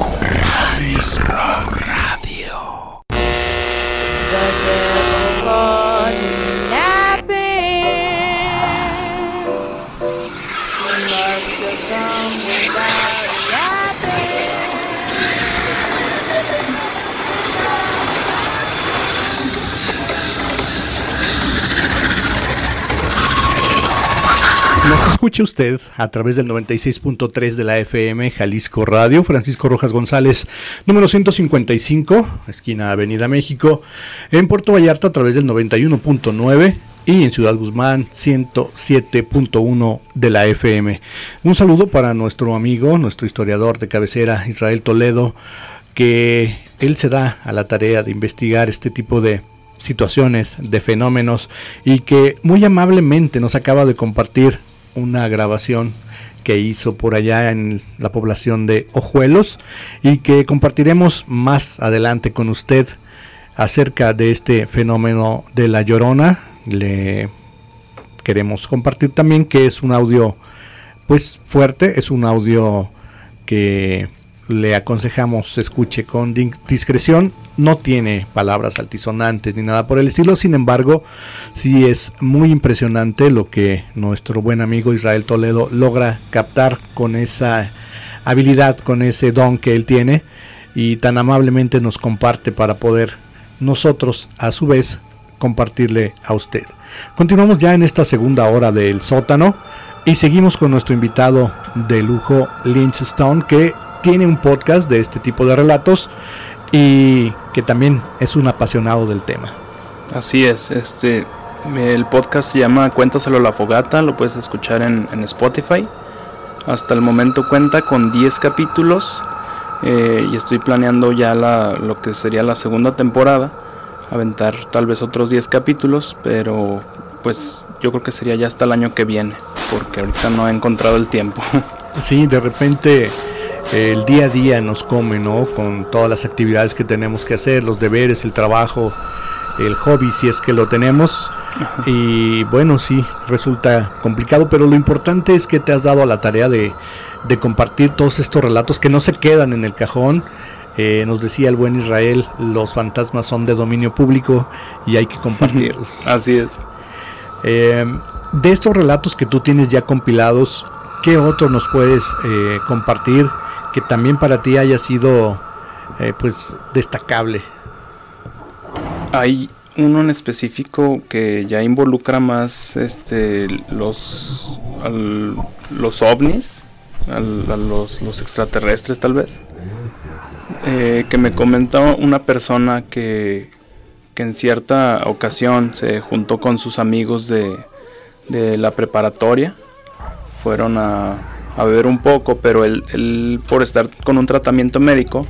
Usted a través del 96.3 de la FM Jalisco Radio, Francisco Rojas González, número 155, esquina Avenida México, en Puerto Vallarta a través del 91.9 y en Ciudad Guzmán 107.1 de la FM. Un saludo para nuestro amigo, nuestro historiador de cabecera, Israel Toledo, que él se da a la tarea de investigar este tipo de situaciones, de fenómenos y que muy amablemente nos acaba de compartir una grabación que hizo por allá en la población de Ojuelos y que compartiremos más adelante con usted acerca de este fenómeno de la llorona. Le queremos compartir también que es un audio pues fuerte, es un audio que le aconsejamos escuche con discreción. No tiene palabras altisonantes ni nada por el estilo, sin embargo, sí es muy impresionante lo que nuestro buen amigo Israel Toledo logra captar con esa habilidad, con ese don que él tiene y tan amablemente nos comparte para poder nosotros a su vez compartirle a usted. Continuamos ya en esta segunda hora del sótano y seguimos con nuestro invitado de lujo Lynch Stone que tiene un podcast de este tipo de relatos y que también es un apasionado del tema. Así es, este el podcast se llama Cuéntaselo a la fogata, lo puedes escuchar en, Spotify. Hasta el momento cuenta con 10 capítulos eh, y estoy planeando ya la, lo que sería la segunda temporada, aventar tal vez otros 10 capítulos, pero pues yo creo que sería ya hasta el año que viene, porque ahorita no he encontrado el tiempo. Sí, de repente el día a día nos come, ¿no? Con todas las actividades que tenemos que hacer, los deberes, el trabajo, el hobby, si es que lo tenemos. Y bueno, sí, resulta complicado, pero lo importante es que te has dado a la tarea de, de compartir todos estos relatos que no se quedan en el cajón. Eh, nos decía el buen Israel, los fantasmas son de dominio público y hay que compartirlos. Así es. Eh, de estos relatos que tú tienes ya compilados, ¿qué otro nos puedes eh, compartir que también para ti haya sido pues destacable? Hay uno en específico que ya involucra más este los los ovnis, a los, los, extraterrestres tal vez. Eh, que me comentó una persona que, que, en cierta ocasión se juntó con sus amigos de, de la preparatoria. Fueron a, a beber un poco, pero él, por estar con un tratamiento médico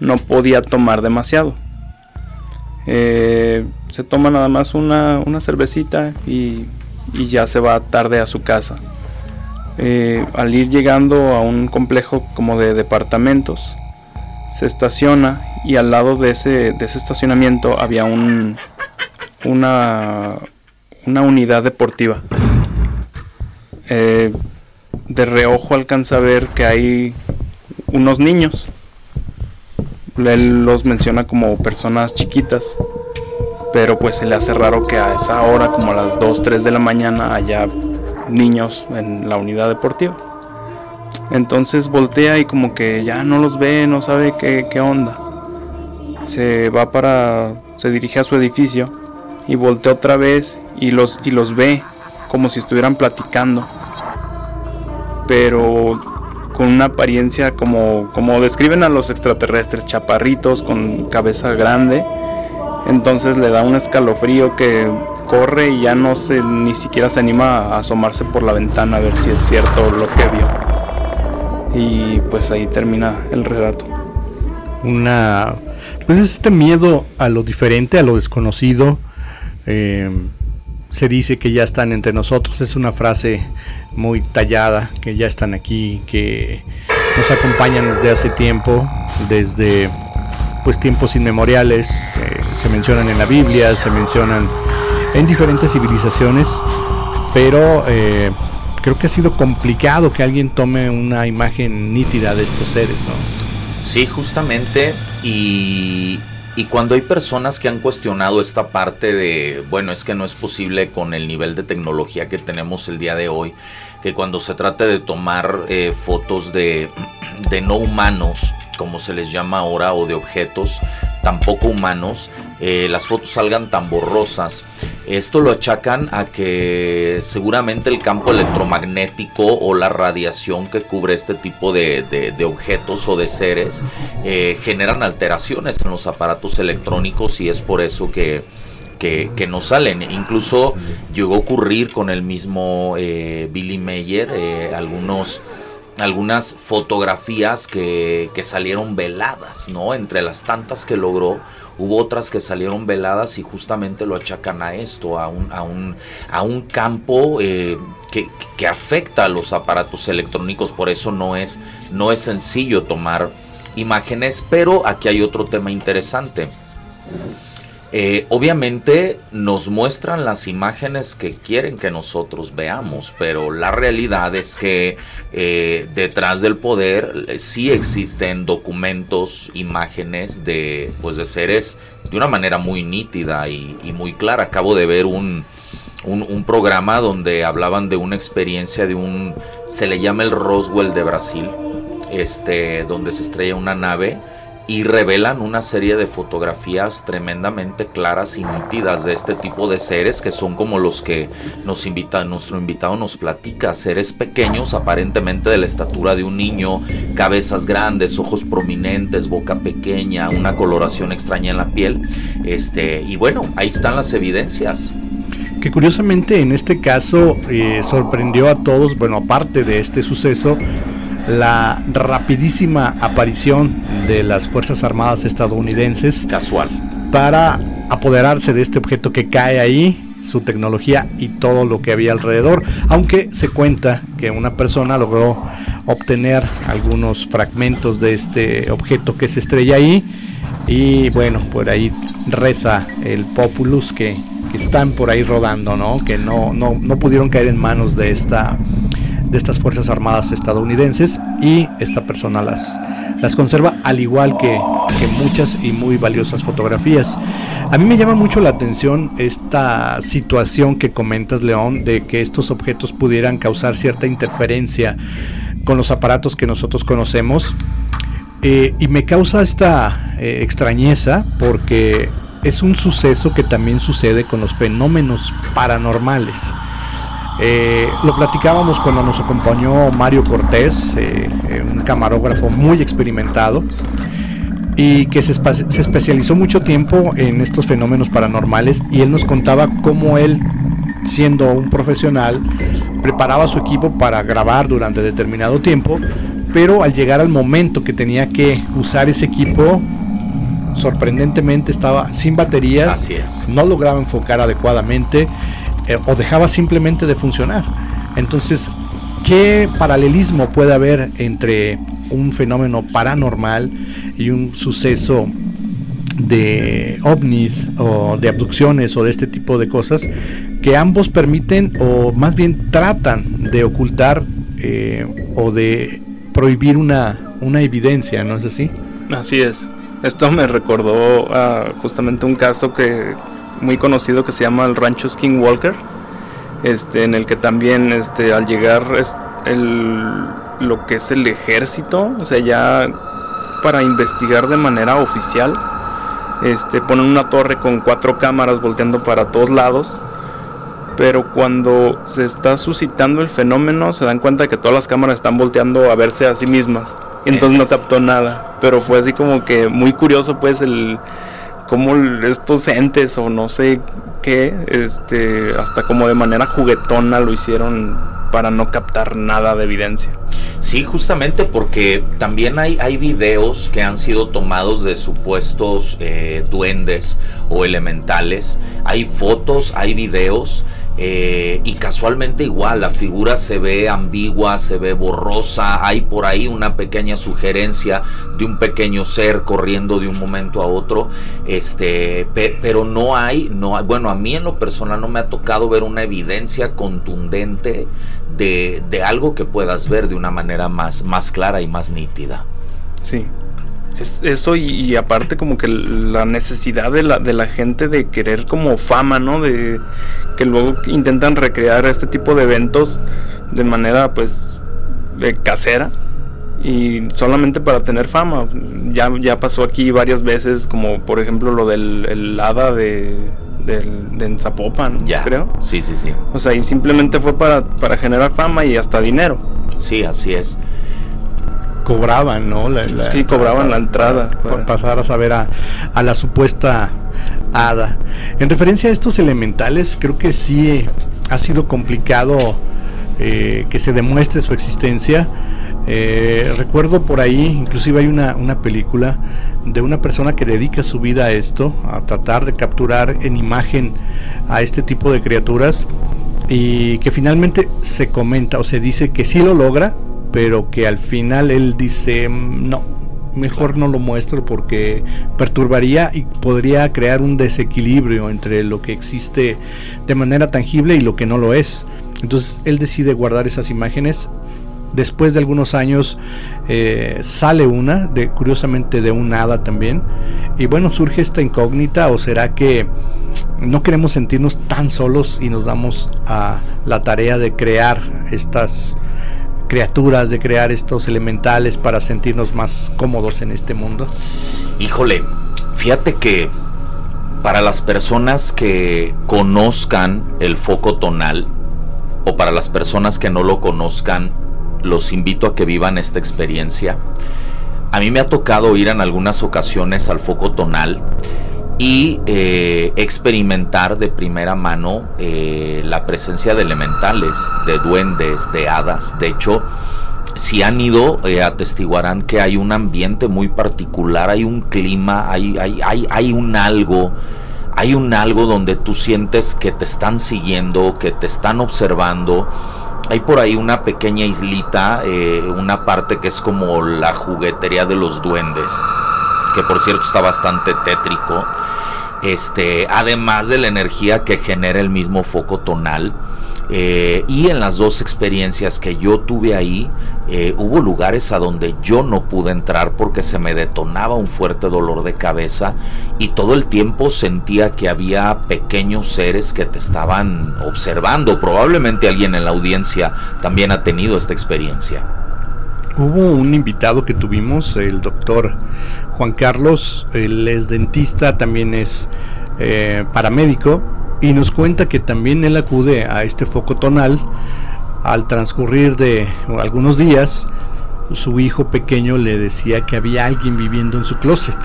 no podía tomar demasiado eh, se toma nada más una, cervecita y, ya se va tarde a su casa. Eh, al ir llegando a un complejo como de departamentos, se estaciona y al lado de ese, de ese estacionamiento había un, una, una unidad deportiva. Eh, de reojo alcanza a ver que hay unos niños él los menciona como personas chiquitas, pero pues se le hace raro que a esa hora, como a las 2, 3 de la mañana, haya niños en la unidad deportiva. Entonces voltea y como que ya no los ve, no sabe qué, qué onda. Se va para, se dirige a su edificio y voltea otra vez y los, y los ve como si estuvieran platicando. Pero con una apariencia como, como describen a los extraterrestres, chaparritos con cabeza grande. Entonces le da un escalofrío que corre y ya no se ni siquiera se anima a asomarse por la ventana a ver si es cierto lo que vio. Y pues ahí termina el relato. Una pues este miedo a lo diferente, a lo desconocido. Eh, se dice que ya están entre nosotros. Es una frase muy tallada, que ya están aquí, que nos acompañan desde hace tiempo, desde pues tiempos inmemoriales, eh, se mencionan en la Biblia, se mencionan en diferentes civilizaciones, pero eh, creo que ha sido complicado que alguien tome una imagen nítida de estos seres, ¿no? Sí, justamente, y, y cuando hay personas que han cuestionado esta parte de, bueno, es que no es posible con el nivel de tecnología que tenemos el día de hoy, que cuando se trate de tomar eh, fotos de, de no humanos, como se les llama ahora, o de objetos tampoco humanos, eh, las fotos salgan tan borrosas. Esto lo achacan a que seguramente el campo electromagnético o la radiación que cubre este tipo de, objetos o de seres eh, generan alteraciones en los aparatos electrónicos y es por eso que, que, no salen. Incluso llegó a ocurrir con el mismo eh, Billy Mayer algunos algunas fotografías que, que salieron veladas, ¿no? Entre las tantas que logró Hubo otras que salieron veladas y justamente lo achacan a esto, a un, a un, a un campo eh, que, que, afecta a los aparatos electrónicos. Por eso no es, no es sencillo tomar imágenes. Pero aquí hay otro tema interesante. Eh, obviamente nos muestran las imágenes que quieren que nosotros veamos, pero la realidad es que eh, detrás del poder eh, sí existen documentos, imágenes de, pues, de seres de una manera muy nítida y, muy clara. Acabo de ver un, un, programa donde hablaban de una experiencia de un, se le llama el Roswell de Brasil, este, donde se estrella una nave y revelan una serie de fotografías tremendamente claras y nítidas de este tipo de seres que son como los que nos invita, nuestro invitado nos platica, seres pequeños aparentemente de la estatura de un niño, cabezas grandes, ojos prominentes, boca pequeña, una coloración extraña en la piel, este y bueno, ahí están las evidencias. Que curiosamente en este caso eh, sorprendió a todos, bueno, aparte de este suceso, la rapidísima aparición de las Fuerzas Armadas estadounidenses. Casual. Para apoderarse de este objeto que cae ahí, su tecnología y todo lo que había alrededor. Aunque se cuenta que una persona logró obtener algunos fragmentos de este objeto que se estrella ahí. Y bueno, por ahí reza el Populus que están por ahí rodando, ¿no? Que no, no, no pudieron caer en manos de esta de estas Fuerzas Armadas estadounidenses y esta persona las, conserva al igual que, que muchas y muy valiosas fotografías. A mí me llama mucho la atención esta situación que comentas, León, de que estos objetos pudieran causar cierta interferencia con los aparatos que nosotros conocemos. Eh, y me causa esta eh, extrañeza porque es un suceso que también sucede con los fenómenos paranormales. Eh, lo platicábamos cuando nos acompañó Mario Cortés, un camarógrafo muy experimentado, y que se, se, especializó mucho tiempo en estos fenómenos paranormales y él nos contaba cómo él, siendo un profesional, preparaba su equipo para grabar durante determinado tiempo, pero al llegar al momento que tenía que usar ese equipo, sorprendentemente estaba sin baterías, no lograba enfocar adecuadamente eh, o dejaba simplemente de funcionar. Entonces, ¿qué paralelismo puede haber entre un fenómeno paranormal y un suceso de ovnis o de abducciones o de este tipo de cosas que ambos permiten o más bien tratan de ocultar eh, o de prohibir una, una evidencia, ¿no es así? Así es. Esto me recordó justamente un caso que muy conocido que se llama el Rancho Skinwalker, este, en el que también este, al llegar el, lo que es el ejército, o sea, ya para investigar de manera oficial, este, ponen una torre con cuatro cámaras volteando para todos lados pero cuando se está suscitando el fenómeno se dan cuenta de que todas las cámaras están volteando a verse a sí mismas. Entonces no captó nada. Pero fue así como que muy curioso pues el cómo estos entes o no sé qué, este, hasta como de manera juguetona lo hicieron para no captar nada de evidencia. Sí, justamente porque también hay, hay videos que han sido tomados de supuestos eh, duendes o elementales. Hay fotos, hay videos eh, y casualmente igual, la figura se ve ambigua, se ve borrosa, hay por ahí una pequeña sugerencia de un pequeño ser corriendo de un momento a otro, este, pero no hay, no bueno, a mí en lo personal no me ha tocado ver una evidencia contundente de, de algo que puedas ver de una manera más, más clara y más nítida. Sí, eso y, aparte como que la necesidad de la, de la gente de querer como fama, ¿no? De que luego intentan recrear este tipo de eventos de manera pues casera y solamente para tener fama. Ya, ya pasó aquí varias veces como por ejemplo lo del el hada de, de Zapopan, ya. creo. Sí, sí, sí. O sea, y simplemente fue para, para generar fama y hasta dinero. Sí, así es cobraban, ¿no? La, sí, cobraban la entrada. Por pasar a saber a, la supuesta hada. En referencia a estos elementales, creo que sí ha sido complicado eh, que se demuestre su existencia. Eh, recuerdo por ahí, inclusive hay una, una, película de una persona que dedica su vida a esto, a tratar de capturar en imagen a este tipo de criaturas y que finalmente se comenta o se dice que sí lo logra, pero que al final él dice, mm, no, mejor no lo muestro porque perturbaría y podría crear un desequilibrio entre lo que existe de manera tangible y lo que no lo es. Entonces él decide guardar esas imágenes. Después de algunos años eh, sale una, de, curiosamente de un hada también. Y bueno, surge esta incógnita o será que no queremos sentirnos tan solos y nos damos a la tarea de crear estas criaturas, de crear estos elementales para sentirnos más cómodos en este mundo? Híjole, fíjate que para las personas que conozcan el foco tonal o para las personas que no lo conozcan, los invito a que vivan esta experiencia. A mí me ha tocado ir en algunas ocasiones al foco tonal y eh, experimentar de primera mano eh, la presencia de elementales, de duendes, de hadas. De hecho, si han ido, eh, atestiguarán que hay un ambiente muy particular, hay un clima, hay, hay, hay, hay un algo. Hay un algo donde tú sientes que te están siguiendo, que te están observando. Hay por ahí una pequeña islita, una parte que es como la juguetería de los duendes que por cierto está bastante tétrico. este, además de la energía que genera el mismo foco tonal. Eh, y en las dos experiencias que yo tuve ahí, eh, hubo lugares a donde yo no pude entrar porque se me detonaba un fuerte dolor de cabeza y todo el tiempo sentía que había pequeños seres que te estaban observando. Probablemente alguien en la audiencia también ha tenido esta experiencia. Hubo un invitado que tuvimos, el doctor Juan Carlos, él es dentista, también es eh, paramédico y nos cuenta que también él acude a este foco tonal al transcurrir de algunos días su hijo pequeño le decía que había alguien viviendo en su closet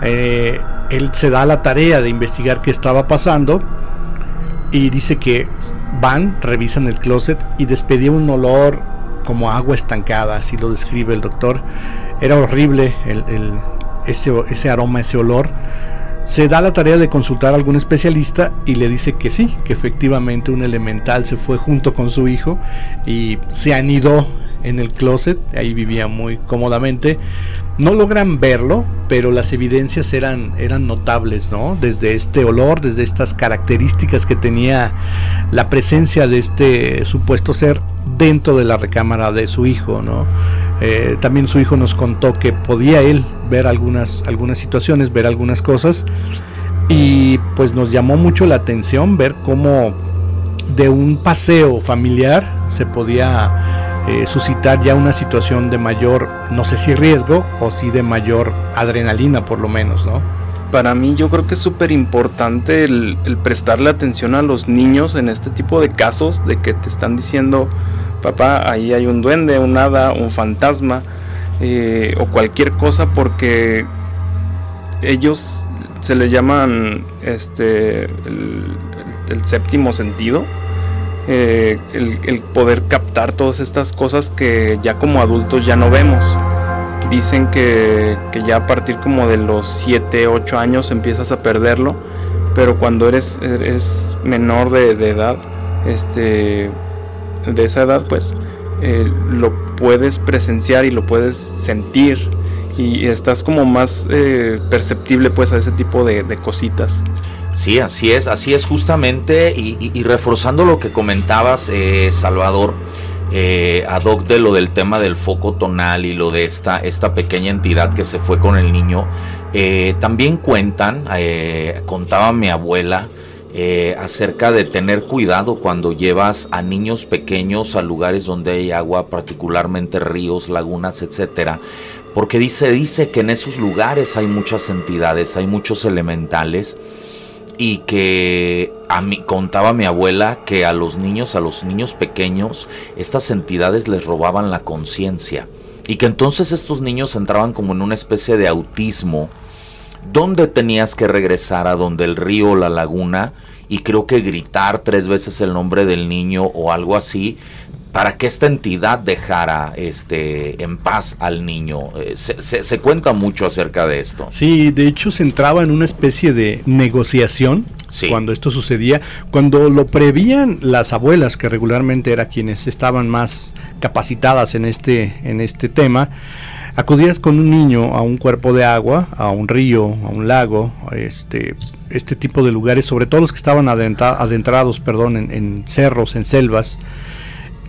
eh, él se da la tarea de investigar qué estaba pasando y dice que van, revisan el closet y despedía un olor como agua estancada, así lo describe el doctor. Era horrible el, ese, ese aroma, ese olor se da la tarea de consultar a algún especialista y le dice que sí, que efectivamente un elemental se fue junto con su hijo y se anidó en el closet, ahí vivía muy cómodamente. No logran verlo, pero las evidencias eran, eran notables, ¿no? Desde este olor, desde estas características que tenía la presencia de este supuesto ser dentro de la recámara de su hijo, ¿no? Eh, también su hijo nos contó que podía él ver algunas, algunas situaciones, ver algunas cosas y pues nos llamó mucho la atención ver cómo de un paseo familiar se podía eh, suscitar ya una situación de mayor, no sé si riesgo o si de mayor adrenalina por lo menos, ¿no? Para mí yo creo que es súper importante el, el prestarle atención a los niños en este tipo de casos de que te están diciendo papá, ahí hay un duende, un hada, un fantasma eh, o cualquier cosa porque ellos se le llaman este el, séptimo sentido eh, el, poder captar todas estas cosas que ya como adultos ya no vemos. Dicen que, ya a partir como de los 7, 8 años empiezas a perderlo pero cuando eres, eres menor de, de edad este de esa edad, pues eh, lo puedes presenciar y lo puedes sentir y estás como más eh, perceptible pues a ese tipo de, cositas. Sí, así es, así es justamente y, reforzando lo que comentabas, eh, Salvador, eh, ad hoc de lo del tema del foco tonal y lo de esta, esta pequeña entidad que se fue con el niño, también cuentan, contaba mi abuela, eh, acerca de tener cuidado cuando llevas a niños pequeños a lugares donde hay agua, particularmente ríos, lagunas, etcétera, porque dice, dice que en esos lugares hay muchas entidades, hay muchos elementales. Y que a mí contaba mi abuela que a los niños, a los niños pequeños, estas entidades les robaban la conciencia. Y que entonces estos niños entraban como en una especie de autismo donde tenías que regresar a donde el río o la laguna y creo que gritar tres veces el nombre del niño o algo así para que esta entidad dejara este en paz al niño. Eh, se, cuenta mucho acerca de esto. Sí, de hecho se entraba en una especie de negociación cuando esto sucedía, cuando lo prevían las abuelas, que regularmente eran quienes estaban más capacitadas en este, en este tema acudías con un niño a un cuerpo de agua, a un río, a un lago, este, este tipo de lugares, sobre todo los que estaban adentrados perdón, en, cerros, en selvas,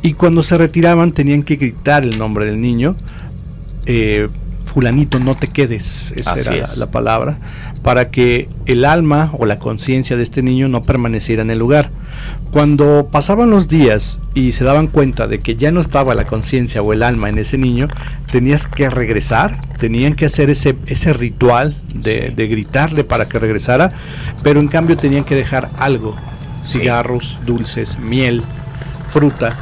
y cuando se retiraban tenían que gritar el nombre del niño, eh, fulanito, no te quedes, esa era la palabra, para que el alma o la conciencia de este niño no permaneciera en el lugar. Cuando pasaban los días y se daban cuenta de que ya no estaba la conciencia o el alma en ese niño, tenías que regresar, tenían que hacer ese, ese ritual de, gritarle para que regresara, pero en cambio tenían que dejar algo, cigarros, dulces, miel, fruta,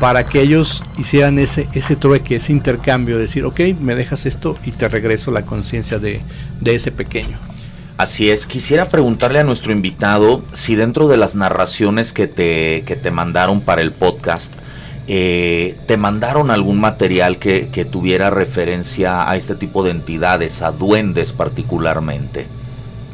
para que ellos hicieran ese, ese trueque, ese intercambio, decir, ok, me dejas esto y te regreso la conciencia de, de ese pequeño. Así es, quisiera preguntarle a nuestro invitado si dentro de las narraciones que te, que te mandaron para el podcast, eh, te mandaron algún material que, tuviera referencia a este tipo de entidades, a duendes particularmente.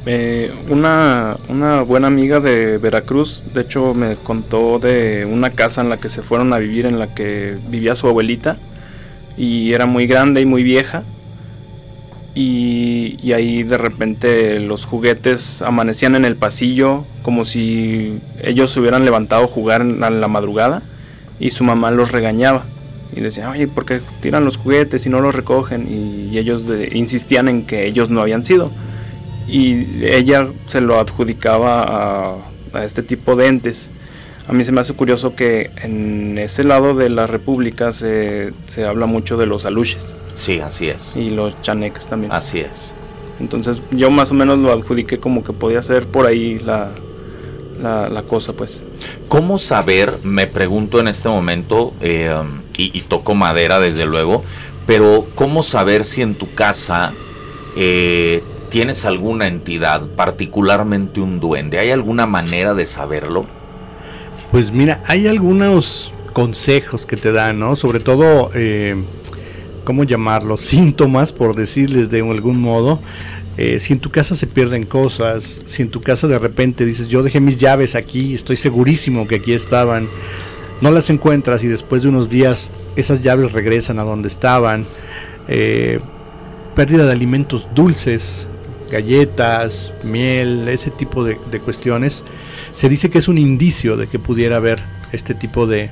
Eh, una, una, buena amiga de Veracruz, de hecho me contó de una casa en la que se fueron a vivir, en la que vivía su abuelita, y era muy grande y muy vieja, y, ahí de repente los juguetes amanecían en el pasillo como si ellos se hubieran levantado a jugar en la, madrugada y su mamá los regañaba y decía, oye, ¿por qué tiran los juguetes y no los recogen? Y, ellos insistían en que ellos no habían sido. Y ella se lo adjudicaba a, a, este tipo de entes. A mí se me hace curioso que en ese lado de la República se, se habla mucho de los aluches Sí, así es. Y los chaneques también. Así es. Entonces yo más o menos lo adjudiqué como que podía ser por ahí la, la, cosa, pues. ¿Cómo saber, me pregunto en este momento, eh, y, toco madera desde luego, pero cómo saber si en tu casa eh, tienes alguna entidad, particularmente un duende? ¿Hay alguna manera de saberlo? Pues mira, hay algunos consejos que te dan, ¿no? Sobre todo... Eh, ¿cómo llamarlo? Síntomas, por decirles de algún modo. Eh, si en tu casa se pierden cosas, si en tu casa de repente dices, yo dejé mis llaves aquí, estoy segurísimo que aquí estaban, no las encuentras y después de unos días esas llaves regresan a donde estaban, eh, pérdida de alimentos dulces, galletas, miel, ese tipo de, cuestiones, se dice que es un indicio de que pudiera haber este tipo de,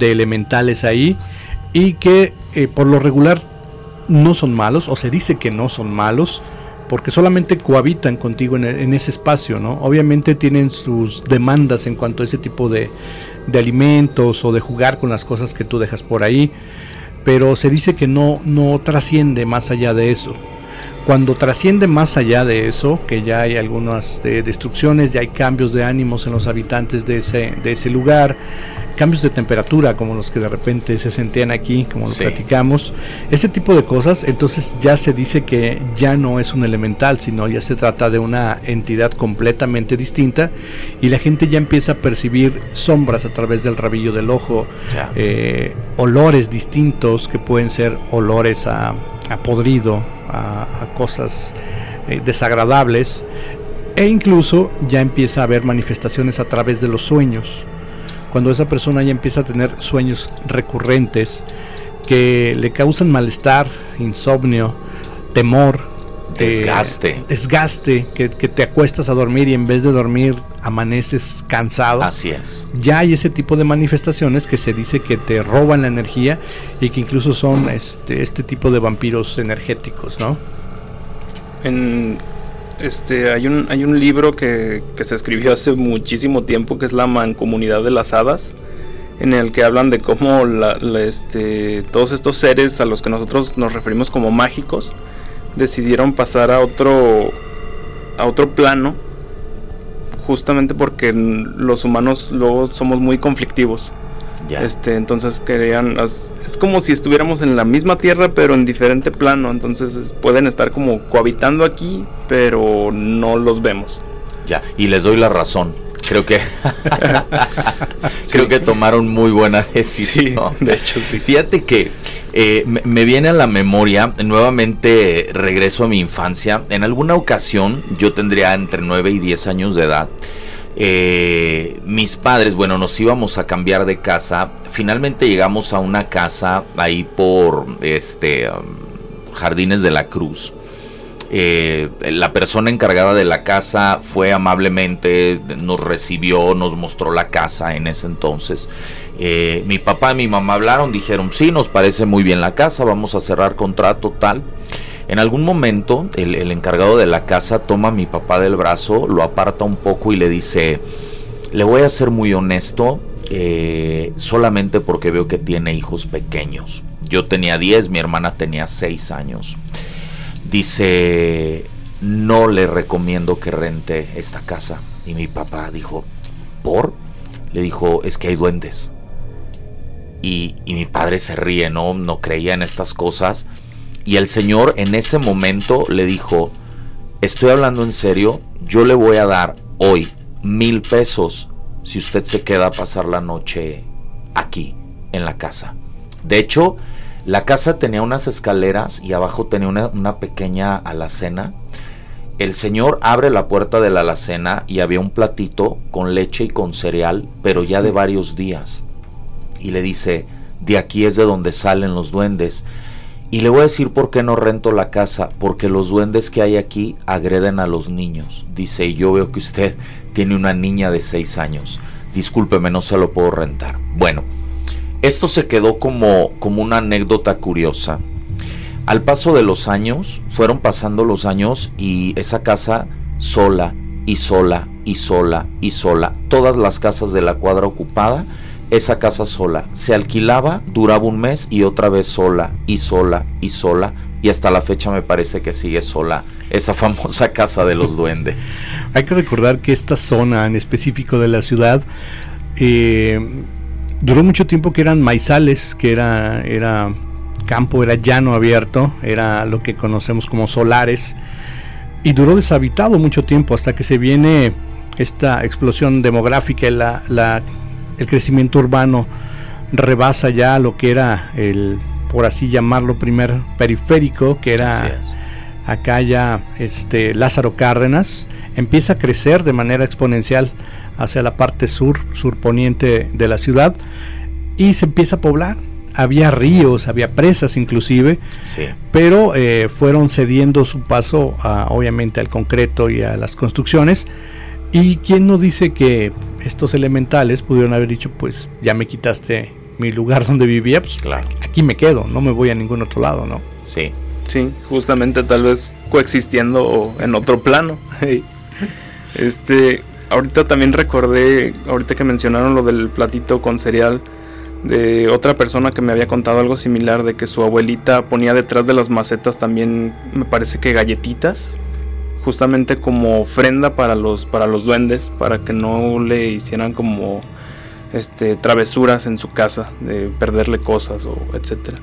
elementales ahí y que eh, por lo regular no son malos, o se dice que no son malos, porque solamente cohabitan contigo en, ese espacio, ¿no? Obviamente tienen sus demandas en cuanto a ese tipo de, de, alimentos o de jugar con las cosas que tú dejas por ahí, pero se dice que no, no trasciende más allá de eso. Cuando trasciende más allá de eso, que ya hay algunas destrucciones, ya hay cambios de ánimos en los habitantes de ese, de ese lugar, cambios de temperatura como los que de repente se sentían aquí, como lo platicamos, ese tipo de cosas, entonces ya se dice que ya no es un elemental, sino ya se trata de una entidad completamente distinta y la gente ya empieza a percibir sombras a través del rabillo del ojo, eh, olores distintos que pueden ser olores a, podrido, a, cosas eh, desagradables e incluso ya empieza a haber manifestaciones a través de los sueños cuando esa persona ya empieza a tener sueños recurrentes que le causan malestar, insomnio, temor, desgaste. desgaste, que, te acuestas a dormir y en vez de dormir amaneces cansado. Así es. Ya hay ese tipo de manifestaciones que se dice que te roban la energía y que incluso son este, este tipo de vampiros energéticos, ¿no? En, este, hay un, hay un libro que, se escribió hace muchísimo tiempo que es La Mancomunidad de las Hadas, en el que hablan de cómo este, todos estos seres a los que nosotros nos referimos como mágicos decidieron pasar a otro, a otro plano, justamente porque los humanos luego somos muy conflictivos. Este, entonces querían, es como si estuviéramos en la misma tierra pero en diferente plano, entonces pueden estar como cohabitando aquí, pero no los vemos. Ya, y les doy la razón. Creo que creo que tomaron muy buena decisión. de hecho, sí. Fíjate que eh, me, viene a la memoria, nuevamente regreso a mi infancia. En alguna ocasión, yo tendría entre 9 y 10 años de edad. Eh, mis padres, bueno, nos íbamos a cambiar de casa. Finalmente llegamos a una casa ahí por este um, Jardines de la Cruz. Eh, la persona encargada de la casa fue amablemente, nos recibió, nos mostró la casa en ese entonces. Eh, mi papá y mi mamá hablaron, dijeron, sí, nos parece muy bien la casa, vamos a cerrar contrato tal. En algún momento el, encargado de la casa toma a mi papá del brazo, lo aparta un poco y le dice, le voy a ser muy honesto, eh, solamente porque veo que tiene hijos pequeños. Yo tenía 10, mi hermana tenía 6 años. Dice, no le recomiendo que rente esta casa. Y mi papá dijo, ¿por? Le dijo, es que hay duendes. Y, y mi padre se ríe, ¿no? No creía en estas cosas. Y el Señor en ese momento le dijo, estoy hablando en serio, yo le voy a dar hoy mil pesos si usted se queda a pasar la noche aquí, en la casa. De hecho, la casa tenía unas escaleras y abajo tenía una, pequeña alacena. El señor abre la puerta de la alacena y había un platito con leche y con cereal, pero ya de varios días. Y le dice, de aquí es de donde salen los duendes Y le voy a decir por qué no rento la casa, porque los duendes que hay aquí agreden a los niños. Dice, y yo veo que usted tiene una niña de 6 años. Discúlpeme, no se lo puedo rentar. Bueno, esto se quedó como, como una anécdota curiosa. Al paso de los años, fueron pasando los años y esa casa sola y sola y sola y sola, todas las casas de la cuadra ocupada, esa casa sola. Se alquilaba, duraba un mes y otra vez sola y sola y sola. Y hasta la fecha me parece que sigue sola esa famosa casa de los duendes. Hay que recordar que esta zona en específico de la ciudad eh, duró mucho tiempo que eran maizales, que era, era campo, era llano abierto, era lo que conocemos como solares. Y duró deshabitado mucho tiempo hasta que se viene esta explosión demográfica, la, la el crecimiento urbano rebasa ya lo que era el, por así llamarlo, primer periférico, que era acá ya este, Lázaro Cárdenas, empieza a crecer de manera exponencial hacia la parte sur, surponiente de la ciudad, y se empieza a poblar. Había ríos, había presas inclusive, pero eh, fueron cediendo su paso obviamente al concreto y a las construcciones. ¿Y quién no dice que estos elementales pudieron haber dicho, pues ya me quitaste mi lugar donde vivía, pues claro. aquí me quedo, no me voy a ningún otro lado, ¿no? Sí. Sí, justamente tal vez coexistiendo en otro plano. este, ahorita también recordé, ahorita que mencionaron lo del platito con cereal, de otra persona que me había contado algo similar, de que su abuelita ponía detrás de las macetas también, me parece que galletitas, justamente como ofrenda para los, para los duendes, para que no le hicieran como este, travesuras en su casa, de perderle cosas o etcétera.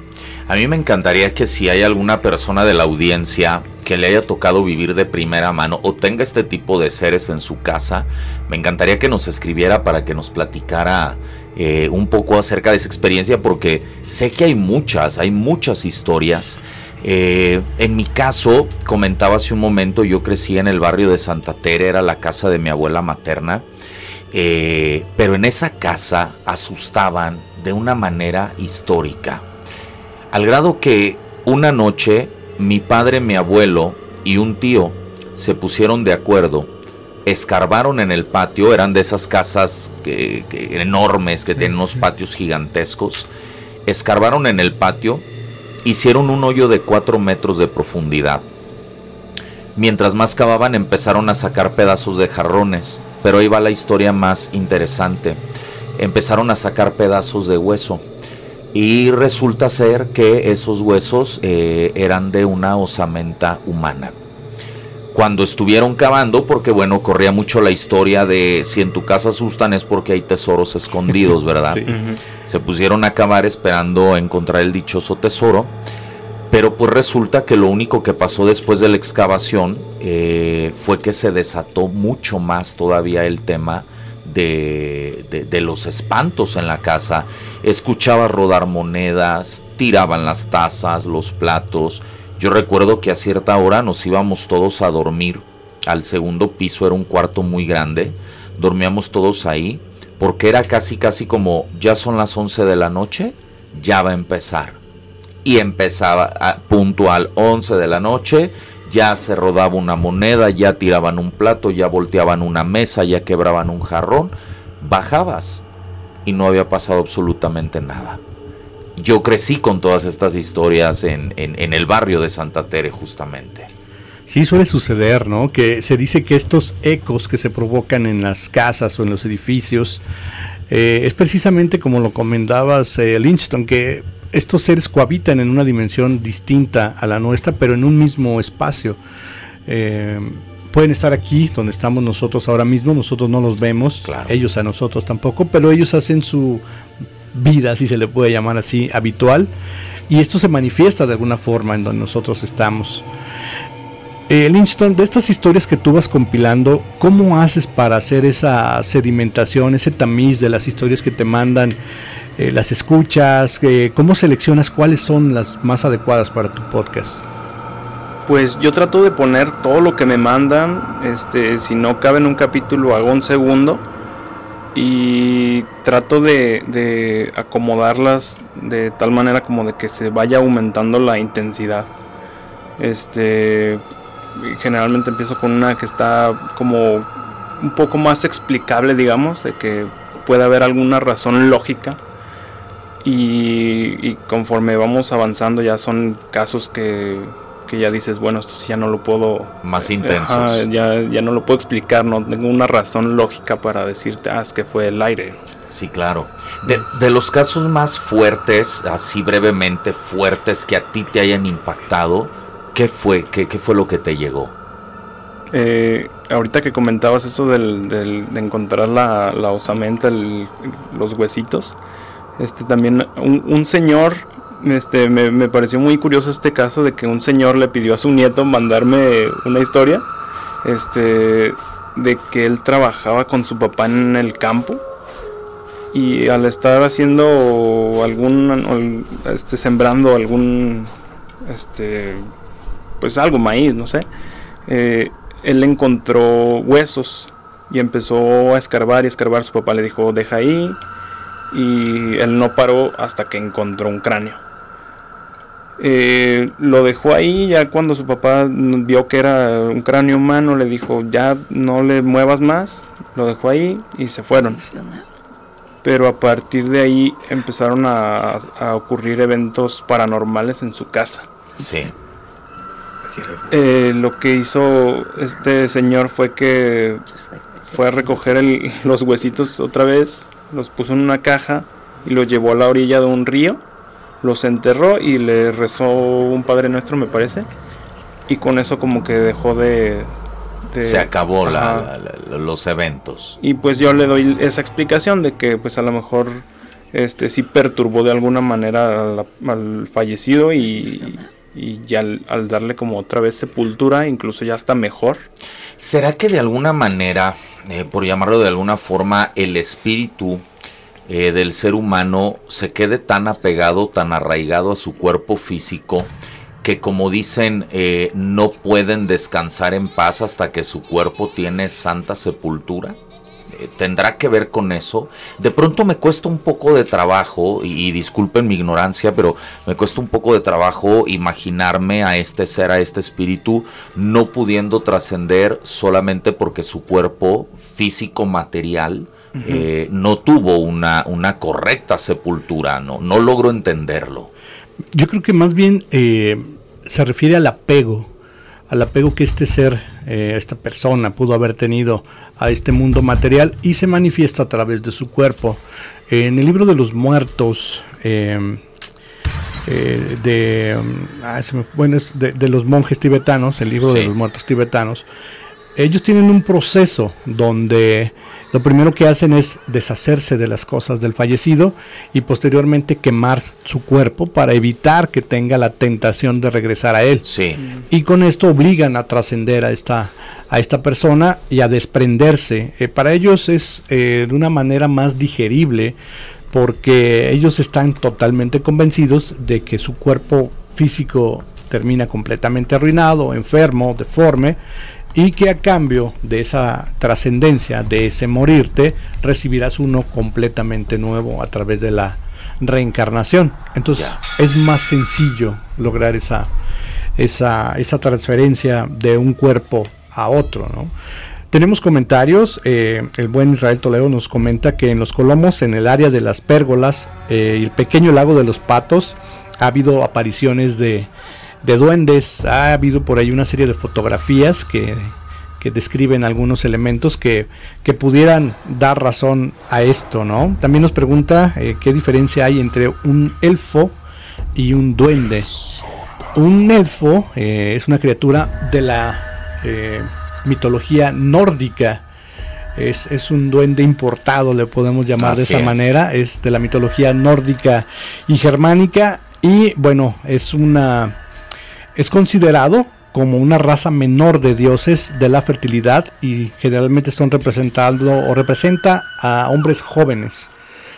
A mí me encantaría que si hay alguna persona de la audiencia que le haya tocado vivir de primera mano o tenga este tipo de seres en su casa, me encantaría que nos escribiera para que nos platicara eh, un poco acerca de esa experiencia porque sé que hay muchas, hay muchas historias eh, en mi caso, comentaba hace un momento, yo crecí en el barrio de Santa Tere, era la casa de mi abuela materna, eh, pero en esa casa asustaban de una manera histórica, al grado que una noche mi padre, mi abuelo y un tío se pusieron de acuerdo, escarbaron en el patio, eran de esas casas enormes que tienen unos patios gigantescos, escarbaron en el patio, hicieron un hoyo de 4 metros de profundidad. Mientras más cavaban empezaron a sacar pedazos de jarrones, pero ahí va la historia más interesante. Empezaron a sacar pedazos de hueso y resulta ser que esos huesos eh, eran de una osamenta humana. Cuando estuvieron cavando, porque bueno, corría mucho la historia de si en tu casa asustan es porque hay tesoros escondidos, ¿verdad? Se pusieron a cavar esperando encontrar el dichoso tesoro, pero pues resulta que lo único que pasó después de la excavación eh, fue que se desató mucho más todavía el tema de, de, los espantos en la casa. Escuchaba rodar monedas, tiraban las tazas, los platos. Yo recuerdo que a cierta hora nos íbamos todos a dormir. Al segundo piso era un cuarto muy grande. Dormíamos todos ahí porque era casi casi como ya son las 11 de la noche, ya va a empezar. Y empezaba puntual 11 de la noche, ya se rodaba una moneda, ya tiraban un plato, ya volteaban una mesa, ya quebraban un jarrón, bajabas y no había pasado absolutamente nada. Yo crecí con todas estas historias en, en, el barrio de Santa Tere justamente. Sí, suele suceder, ¿no? Que se dice que estos ecos que se provocan en las casas o en los edificios eh, es precisamente como lo comentabas, eh, Lynchton, que estos seres cohabitan en una dimensión distinta a la nuestra, pero en un mismo espacio. Eh, pueden estar aquí, donde estamos nosotros ahora mismo, nosotros no los vemos, ellos a nosotros tampoco, pero ellos hacen su vida, si se le puede llamar así, habitual, y esto se manifiesta de alguna forma en donde nosotros estamos. Eh, de estas historias que tú vas compilando, ¿cómo haces para hacer esa sedimentación, ese tamiz de las historias que te mandan? Eh, ¿Las escuchas? Eh, ¿Cómo seleccionas cuáles son las más adecuadas para tu podcast? Pues yo trato de poner todo lo que me mandan, este, si no cabe en un capítulo hago un segundo y trato de, de, acomodarlas de tal manera como de que se vaya aumentando la intensidad. Este generalmente empiezo con una que está como un poco más explicable, digamos, de que puede haber alguna razón lógica. Y, conforme vamos avanzando ya son casos que, que, ya dices, bueno, esto ya no lo puedo... Más intensos. ya, ya no lo puedo explicar, no tengo una razón lógica para decirte, ah, es que fue el aire. Sí, claro. De, de, los casos más fuertes, así brevemente fuertes, que a ti te hayan impactado, ¿qué fue? ¿Qué, qué fue lo que te llegó? Eh, ahorita que comentabas eso del, del, de encontrar la, la osamenta, el, los huesitos, este también un, un señor, este me, me, pareció muy curioso este caso de que un señor le pidió a su nieto mandarme una historia, este, de que él trabajaba con su papá en el campo y al estar haciendo algún, este, sembrando algún, este, pues algo maíz, no sé. Eh, él encontró huesos y empezó a escarbar y escarbar. Su papá le dijo, deja ahí. Y él no paró hasta que encontró un cráneo. Eh, lo dejó ahí, ya cuando su papá vio que era un cráneo humano, le dijo, ya no le muevas más. Lo dejó ahí y se fueron. Pero a partir de ahí empezaron a, a ocurrir eventos paranormales en su casa. Sí. Eh, lo que hizo este señor fue que fue a recoger el, los huesitos otra vez, los puso en una caja y los llevó a la orilla de un río, los enterró y le rezó un Padre Nuestro, me parece, y con eso como que dejó de... de Se acabó la, la, los eventos. Y pues yo le doy esa explicación de que pues a lo mejor este sí perturbó de alguna manera al, al fallecido y y ya al, al, darle como otra vez sepultura, incluso ya está mejor. ¿Será que de alguna manera, eh, por llamarlo de alguna forma, el espíritu eh, del ser humano se quede tan apegado, tan arraigado a su cuerpo físico, que como dicen, eh, no pueden descansar en paz hasta que su cuerpo tiene santa sepultura? tendrá que ver con eso. De pronto me cuesta un poco de trabajo, y, y, disculpen mi ignorancia, pero me cuesta un poco de trabajo imaginarme a este ser, a este espíritu, no pudiendo trascender solamente porque su cuerpo físico material uh -huh. eh, no tuvo una, una correcta sepultura, no, no logro entenderlo. Yo creo que más bien eh, se refiere al apego, al apego que este ser, eh, esta persona pudo haber tenido a este mundo material y se manifiesta a través de su cuerpo. En el libro de los muertos, eh, eh, de, ah, me, bueno, de, de, los monjes tibetanos, el libro sí. de los muertos tibetanos, ellos tienen un proceso donde lo primero que hacen es deshacerse de las cosas del fallecido y posteriormente quemar su cuerpo para evitar que tenga la tentación de regresar a él. Sí. Y con esto obligan a trascender a esta, a esta persona y a desprenderse. Eh, para ellos es eh, de una manera más digerible porque ellos están totalmente convencidos de que su cuerpo físico termina completamente arruinado, enfermo, deforme y que a cambio de esa trascendencia, de ese morirte, recibirás uno completamente nuevo a través de la reencarnación. Entonces yeah. es más sencillo lograr esa, esa, esa transferencia de un cuerpo a otro, ¿no? Tenemos comentarios, eh, el buen Israel Toledo nos comenta que en los Colomos, en el área de las pérgolas eh, el pequeño lago de los patos, ha habido apariciones de, de duendes. Ha habido por ahí una serie de fotografías que, que describen algunos elementos que, que, pudieran dar razón a esto, ¿no? También nos pregunta eh, qué diferencia hay entre un elfo y un duende. Un elfo eh, es una criatura de la eh, mitología nórdica. Es, es, un duende importado, le podemos llamar Así de esa es. manera. Es de la mitología nórdica y germánica. Y bueno, es una es considerado como una raza menor de dioses de la fertilidad y generalmente son representando o representa a hombres jóvenes.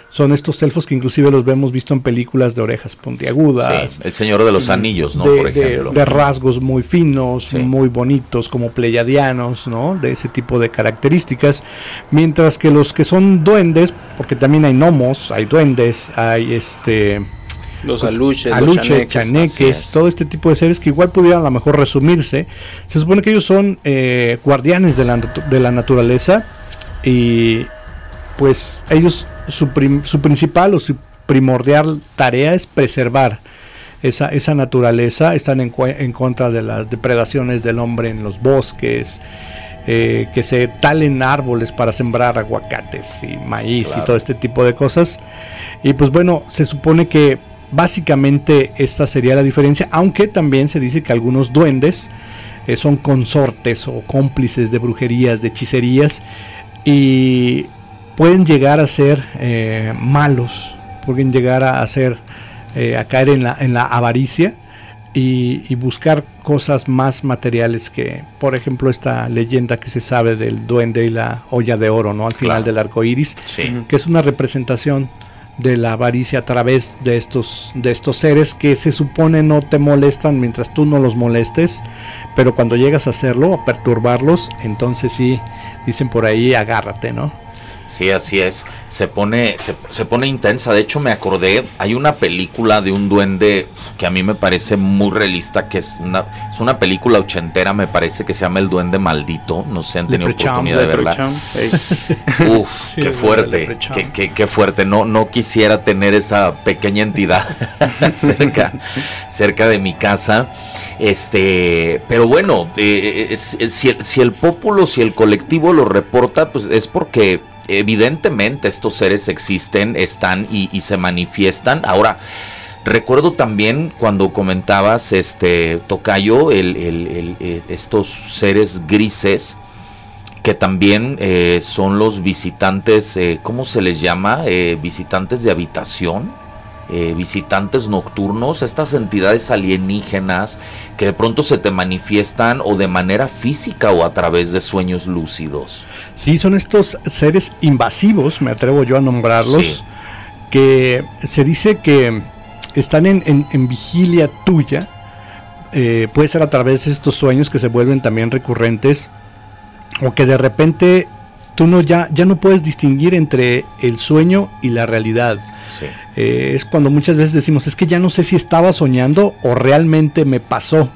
Son estos elfos que inclusive los vemos visto en películas de orejas puntiagudas. el Señor de los Anillos, ¿no? De, Por ejemplo. De, rasgos muy finos, muy bonitos, como pleyadianos, ¿no? De ese tipo de características. Mientras que los que son duendes, porque también hay gnomos, hay duendes, hay este los aluches, aluches chaneques, todo este tipo de seres que igual pudieran a lo mejor resumirse. Se supone que ellos son eh, guardianes de la, de la naturaleza y pues ellos su, su principal o su primordial tarea es preservar esa, esa naturaleza, están en, en, contra de las depredaciones del hombre en los bosques, eh, que se talen árboles para sembrar aguacates y maíz y todo este tipo de cosas. Y pues bueno, se supone que Básicamente esta sería la diferencia, aunque también se dice que algunos duendes eh, son consortes o cómplices de brujerías, de hechicerías y pueden llegar a ser eh, malos, pueden llegar a ser eh, a caer en la, en la avaricia y, buscar cosas más materiales que, por ejemplo, esta leyenda que se sabe del duende y la olla de oro, ¿no? Al final del arco iris, que es una representación de la avaricia a través de estos, de estos seres que se supone no te molestan mientras tú no los molestes, pero cuando llegas a hacerlo, a perturbarlos, entonces sí, dicen por ahí, agárrate, ¿no? Sí, así es. Se pone, se, pone intensa. De hecho, me acordé, hay una película de un duende que a mí me parece muy realista, que es una, es una película ochentera, me parece que se llama El Duende Maldito. No sé si han tenido oportunidad de verla. Uf, qué fuerte, qué, qué, fuerte. No, no quisiera tener esa pequeña entidad cerca, cerca de mi casa. Este, pero bueno, eh, eh, si, el, si el pueblo, si el colectivo lo reporta, pues es porque evidentemente estos seres existen, están y, se manifiestan. Ahora, recuerdo también cuando comentabas, este, Tocayo, el, estos seres grises, que también eh, son los visitantes, eh, ¿cómo se les llama? Eh, visitantes de habitación eh, visitantes nocturnos, estas entidades alienígenas que de pronto se te manifiestan o de manera física o a través de sueños lúcidos. Sí, son estos seres invasivos, me atrevo yo a nombrarlos, que se dice que están en, vigilia tuya, eh, puede ser a través de estos sueños que se vuelven también recurrentes, o que de repente tú no ya, ya no puedes distinguir entre el sueño y la realidad. Eh, es cuando muchas veces decimos, es que ya no sé si estaba soñando o realmente me pasó.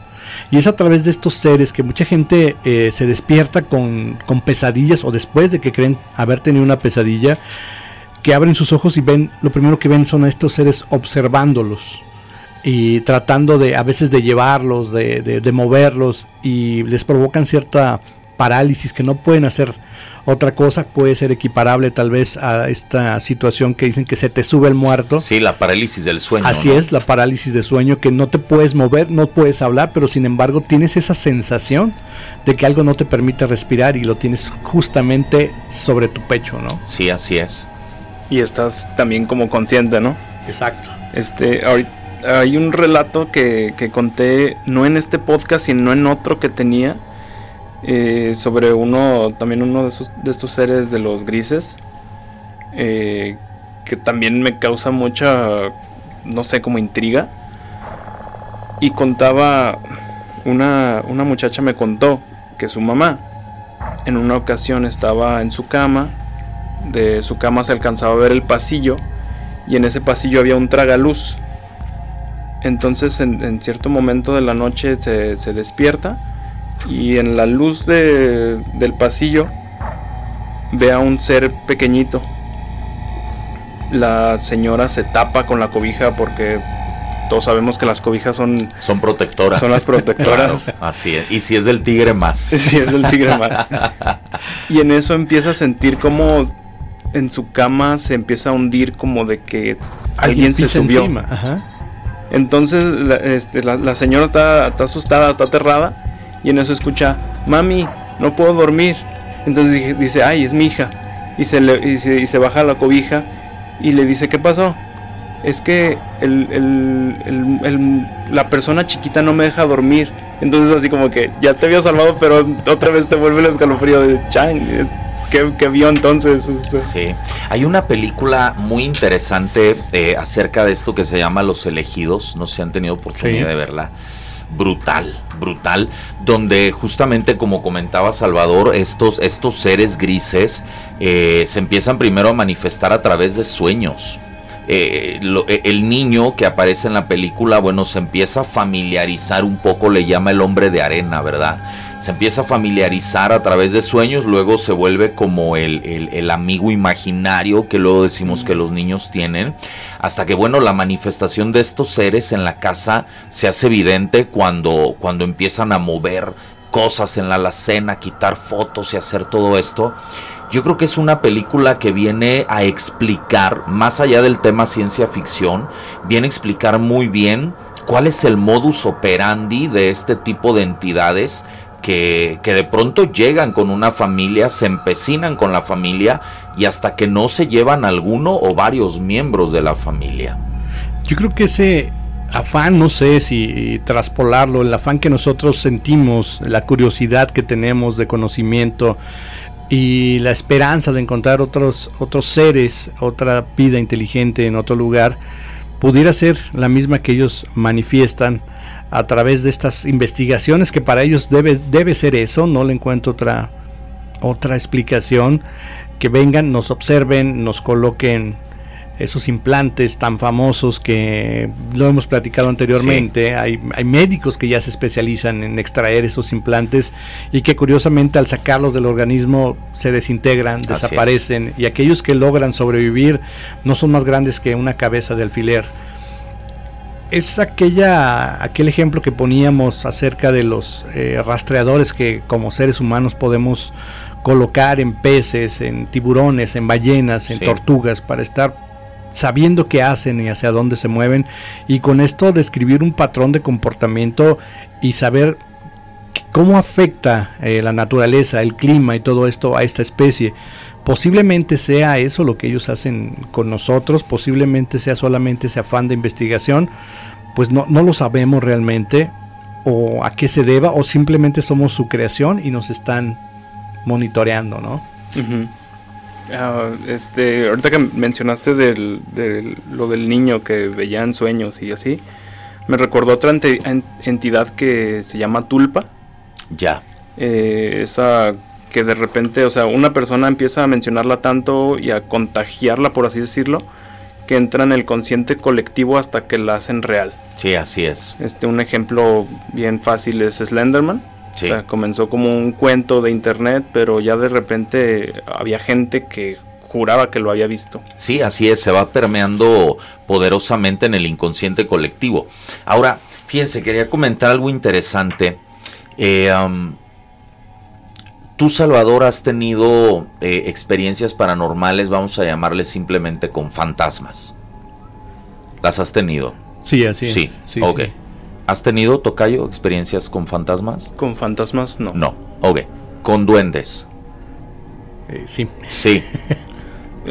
Y es a través de estos seres que mucha gente eh, se despierta con, con, pesadillas o después de que creen haber tenido una pesadilla, que abren sus ojos y ven, lo primero que ven son a estos seres observándolos y tratando de a veces de llevarlos, de, de moverlos y les provocan cierta parálisis que no pueden hacer otra cosa puede ser equiparable tal vez a esta situación que dicen que se te sube el muerto. Sí, la parálisis del sueño. Así es, la parálisis de sueño, que no te puedes mover, no puedes hablar, pero sin embargo tienes esa sensación de que algo no te permite respirar y lo tienes justamente sobre tu pecho, ¿no? Sí, así es. Y estás también como consciente, ¿no? Exacto. Este, hay un relato que, que conté, no en este podcast, sino en otro que tenía eh, sobre uno, también uno de, de, estos seres de los grises, eh, que también me causa mucha, no sé, como intriga. Y contaba, una, una muchacha me contó que su mamá en una ocasión estaba en su cama, de su cama se alcanzaba a ver el pasillo y en ese pasillo había un tragaluz. Entonces en, cierto momento de la noche se despierta y en la luz de, del pasillo ve a un ser pequeñito. La señora se tapa con la cobija porque todos sabemos que las cobijas son son protectoras. Son las protectoras. así es. Y si es del tigre más. si es del tigre más. y en eso empieza a sentir como en su cama se empieza a hundir como de que alguien, se subió. Entonces la, este, la, señora está, está asustada, está aterrada y en eso escucha, mami, no puedo dormir. Entonces dice, ay, es mi hija. Y se, le, y se, baja la cobija y le dice, ¿qué pasó? Es que la persona chiquita no me deja dormir. Entonces así como que ya te había salvado, pero otra vez te vuelve el escalofrío de Chang. ¿Qué, vio entonces? Sí, hay una película muy interesante eh, acerca de esto que se llama Los Elegidos, no sé si han tenido oportunidad de verla brutal, brutal, donde justamente como comentaba Salvador, estos, estos seres grises eh, se empiezan primero a manifestar a través de sueños. Eh, eh, el niño que aparece en la película, bueno, se empieza a familiarizar un poco, le llama el hombre de arena, ¿verdad? Se empieza a familiarizar a través de sueños, luego se vuelve como el, amigo imaginario que luego decimos que los niños tienen, hasta que, bueno, la manifestación de estos seres en la casa se hace evidente cuando, cuando empiezan a mover cosas en la alacena, quitar fotos y hacer todo esto. Yo creo que es una película que viene a explicar, más allá del tema ciencia ficción, viene a explicar muy bien cuál es el modus operandi de este tipo de entidades que, de pronto llegan con una familia, se empecinan con la familia y hasta que no se llevan alguno o varios miembros de la familia. Yo creo que ese afán, no sé si traspolarlo, el afán que nosotros sentimos, la curiosidad que tenemos de conocimiento, y la esperanza de encontrar otros, otros seres, otra vida inteligente en otro lugar, pudiera ser la misma que ellos manifiestan a través de estas investigaciones que para ellos debe, debe ser eso, no le encuentro otra, otra explicación, que vengan, nos observen, nos coloquen esos implantes tan famosos que lo hemos platicado anteriormente. Hay, hay, médicos que ya se especializan en extraer esos implantes y que curiosamente al sacarlos del organismo se desintegran, desaparecen y aquellos que logran sobrevivir no son más grandes que una cabeza de alfiler. Es aquella, aquel ejemplo que poníamos acerca de los eh, rastreadores que como seres humanos podemos colocar en peces, en tiburones, en ballenas, en tortugas, para estar sabiendo qué hacen y hacia dónde se mueven y con esto describir un patrón de comportamiento y saber cómo afecta eh, la naturaleza, el clima y todo esto a esta especie. Posiblemente sea eso lo que ellos hacen con nosotros, posiblemente sea solamente ese afán de investigación, pues no, no lo sabemos realmente o a qué se deba o simplemente somos su creación y nos están monitoreando, ¿no? Ah, este, ahorita que mencionaste del, lo del niño que veía en sueños y así, me recordó otra entidad que se llama Tulpa. Ya. Eh, esa que de repente, o sea, una persona empieza a mencionarla tanto y a contagiarla, por así decirlo, que entra en el consciente colectivo hasta que la hacen real. Sí, así es. Este, un ejemplo bien fácil es Slenderman comenzó como un cuento de internet, pero ya de repente había gente que juraba que lo había visto. Sí, así es, se va permeando poderosamente en el inconsciente colectivo. Ahora, fíjense, quería comentar algo interesante. Eh, tú, Salvador, has tenido eh, experiencias paranormales, vamos a llamarles simplemente con fantasmas. ¿Las has tenido? Sí, así es. Sí, sí ok. ¿Has tenido, Tocayo, experiencias con fantasmas? Con fantasmas, no. No, ok. ¿Con duendes? Eh, sí. Sí.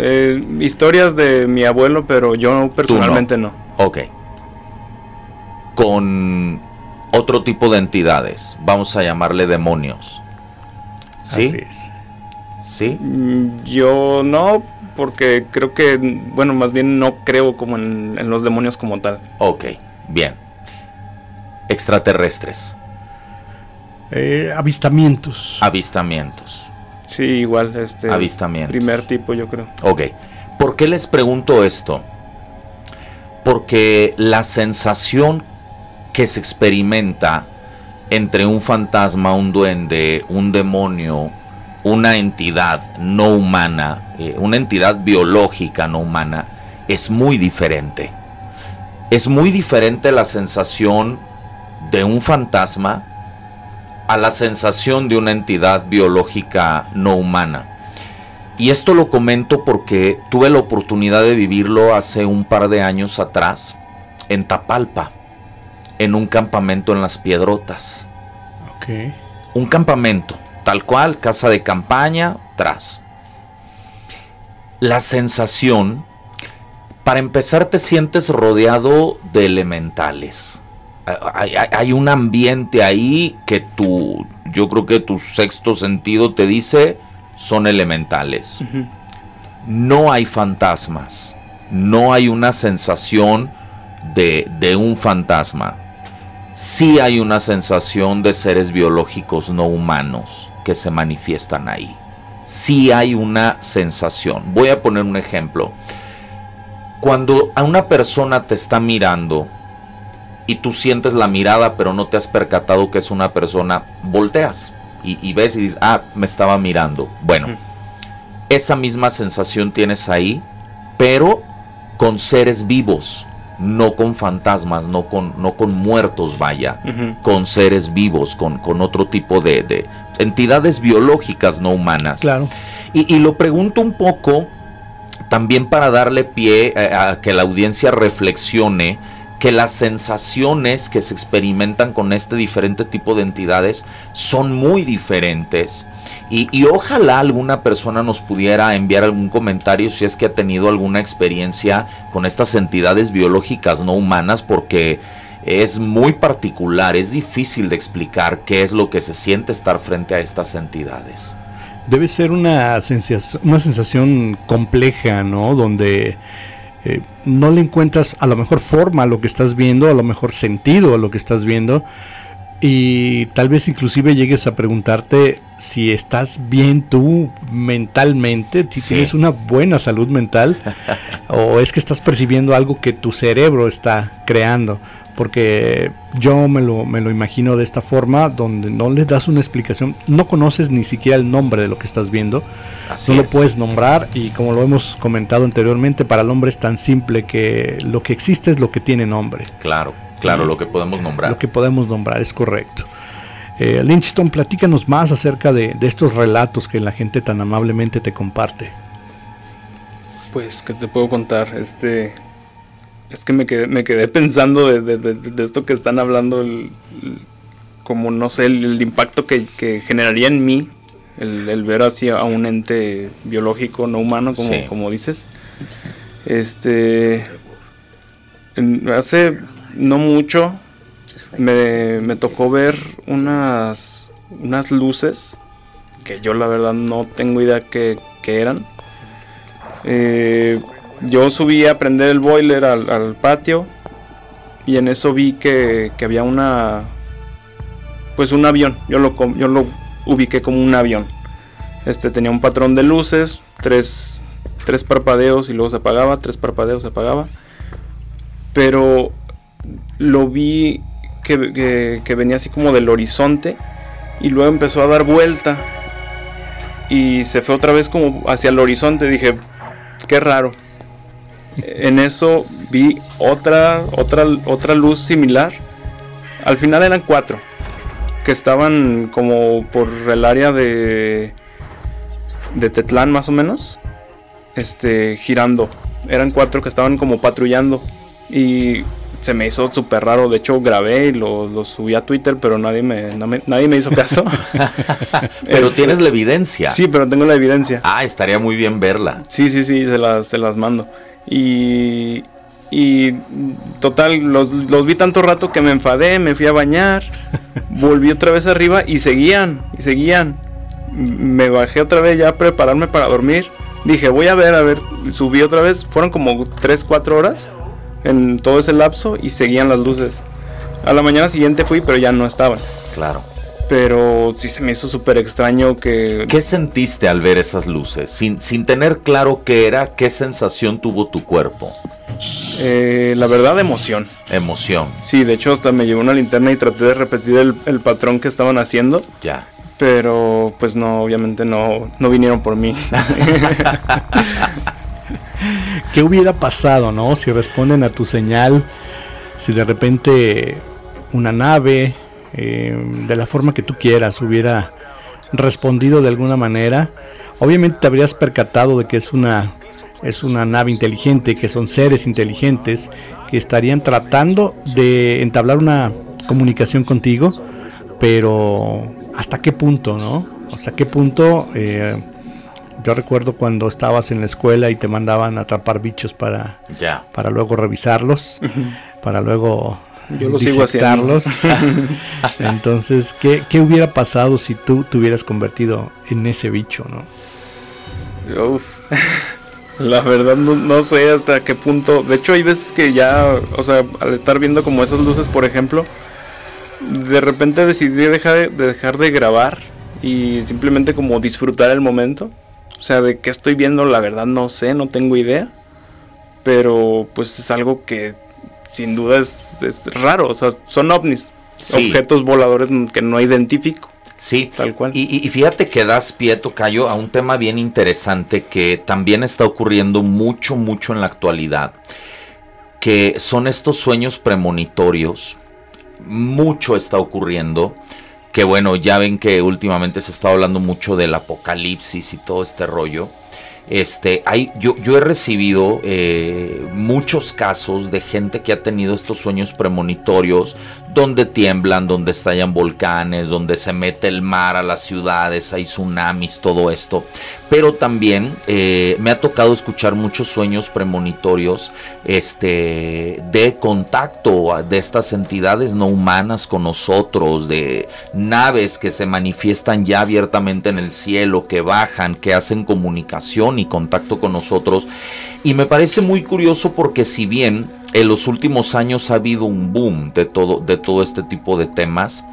Eh, historias de mi abuelo, pero yo personalmente no. Ok. Con otro tipo de entidades, vamos a llamarle demonios. ¿Sí? ¿Sí? Mm, yo no, porque creo que, bueno, más bien no creo como en, en los demonios como tal. Ok, bien extraterrestres? Eh, avistamientos. Avistamientos. Sí, igual, este. Avistamientos. Primer tipo, yo creo. Ok. ¿Por qué les pregunto esto? Porque la sensación que se experimenta entre un fantasma, un duende, un demonio, una entidad no humana, eh, una entidad biológica no humana, es muy diferente. Es muy diferente la sensación de un fantasma a la sensación de una entidad biológica no humana. Y esto lo comento porque tuve la oportunidad de vivirlo hace un par de años atrás en Tapalpa, en un campamento en las Piedrotas. Un campamento, tal cual, casa de campaña, tras. La sensación, para empezar, te sientes rodeado de elementales hay, un ambiente ahí que tu, yo creo que tu sexto sentido te dice, son elementales. No hay fantasmas. No hay una sensación de, de un fantasma. Sí hay una sensación de seres biológicos no humanos que se manifiestan ahí. Sí hay una sensación. Voy a poner un ejemplo. Cuando a una persona te está mirando y tú sientes la mirada pero no te has percatado que es una persona, volteas y, ves y dices, ah, me estaba mirando. Bueno, esa misma sensación tienes ahí, pero con seres vivos, no con fantasmas, no con, no con muertos, vaya, con seres vivos, con, con otro tipo de, de, entidades biológicas no humanas. Claro. Y, y, lo pregunto un poco también para darle pie a, a que la audiencia reflexione que las sensaciones que se experimentan con este diferente tipo de entidades son muy diferentes. Y, ojalá alguna persona nos pudiera enviar algún comentario si es que ha tenido alguna experiencia con estas entidades biológicas no humanas, porque es muy particular, es difícil de explicar qué es lo que se siente estar frente a estas entidades. Debe ser una sensación, una sensación compleja, ¿no? Donde eh, no le encuentras a lo mejor forma a lo que estás viendo, a lo mejor sentido a lo que estás viendo. Y tal vez inclusive llegues a preguntarte si estás bien tú mentalmente, si tienes una buena salud mental o es que estás percibiendo algo que tu cerebro está creando porque yo me lo, me lo imagino de esta forma, donde no le das una explicación, no conoces ni siquiera el nombre de lo que estás viendo, no lo puedes nombrar y como lo hemos comentado anteriormente, para el hombre es tan simple que lo que existe es lo que tiene nombre. Claro, claro, lo que podemos nombrar. Lo que podemos nombrar, es correcto. Eh, Lynchton, platícanos más acerca de, de estos relatos que la gente tan amablemente te comparte. Pues, ¿qué te puedo contar? Este, es que me quedé, me quedé pensando de, esto que están hablando, como no sé, el, impacto que, generaría en mí el, ver así a un ente biológico, no humano, como, como dices. Este. hace no mucho me, me, tocó ver unas, unas luces que yo la verdad no tengo idea que, que eran. Eh, yo subí a prender el boiler al, patio y en eso vi que, había una pues un avión. Yo lo yo lo ubiqué como un avión. Este tenía un patrón de luces tres, tres parpadeos y luego se apagaba tres parpadeos se apagaba. Pero lo vi que, que venía así como del horizonte y luego empezó a dar vuelta y se fue otra vez como hacia el horizonte. Dije qué raro en eso vi otra, otra, otra luz similar. Al final eran cuatro. Que estaban como por el área de. de Tetlán más o menos. Este. girando. Eran cuatro que estaban como patrullando. Y se me hizo súper raro. De hecho, grabé y lo, subí a Twitter, pero nadie me, nadie me hizo caso. pero este, tienes la evidencia. Sí, pero tengo la evidencia. Ah, estaría muy bien verla. Sí, sí, sí, se las, se las mando. Y, y total, los, los, vi tanto rato que me enfadé, me fui a bañar, volví otra vez arriba y seguían, y seguían. Me bajé otra vez ya a prepararme para dormir. Dije, voy a ver, a ver, subí otra vez. Fueron como 3, 4 horas en todo ese lapso y seguían las luces. A la mañana siguiente fui, pero ya no estaban. Claro pero sí se me hizo súper extraño que... ¿Qué sentiste al ver esas luces? Sin, sin tener claro qué era, ¿qué sensación tuvo tu cuerpo? Eh, la verdad, emoción. Emoción. Sí, de hecho hasta me llevó una linterna y traté de repetir el, patrón que estaban haciendo. Ya. Pero pues no, obviamente no, no vinieron por mí. ¿Qué hubiera pasado, no? Si responden a tu señal, si de repente una nave eh, de la forma que tú quieras, hubiera respondido de alguna manera, obviamente te habrías percatado de que es una, es una nave inteligente, que son seres inteligentes que estarían tratando de entablar una comunicación contigo, pero ¿hasta qué punto, no? ¿Hasta qué punto? Eh, yo recuerdo cuando estabas en la escuela y te mandaban a atrapar bichos para, para luego revisarlos, para luego Yo lo sigo haciendo. Entonces, ¿qué, ¿qué, hubiera pasado si tú te hubieras convertido en ese bicho, no? Uf. La verdad no, sé hasta qué punto. De hecho hay veces que ya, o sea, al estar viendo como esas luces, por ejemplo, de repente decidí dejar de, dejar de grabar y simplemente como disfrutar el momento. O sea, de qué estoy viendo, la verdad no sé, no tengo idea. Pero pues es algo que sin duda es, raro. O sea, son ovnis, objetos voladores que no identifico. Sí, tal cual. Y, fíjate que das pie, Tocayo, a un tema bien interesante que también está ocurriendo mucho, mucho en la actualidad, que son estos sueños premonitorios. Mucho está ocurriendo, que bueno, ya ven que últimamente se está hablando mucho del apocalipsis y todo este rollo. Este, hay, yo, yo he recibido eh, muchos casos de gente que ha tenido estos sueños premonitorios donde tiemblan, donde estallan volcanes, donde se mete el mar a las ciudades, hay tsunamis, todo esto. Pero también eh, me ha tocado escuchar muchos sueños premonitorios este, de contacto de estas entidades no humanas con nosotros, de naves que se manifiestan ya abiertamente en el cielo, que bajan, que hacen comunicación y contacto con nosotros. Y me parece muy curioso porque si bien en los últimos años ha habido un boom de todo, de todo este tipo de temas,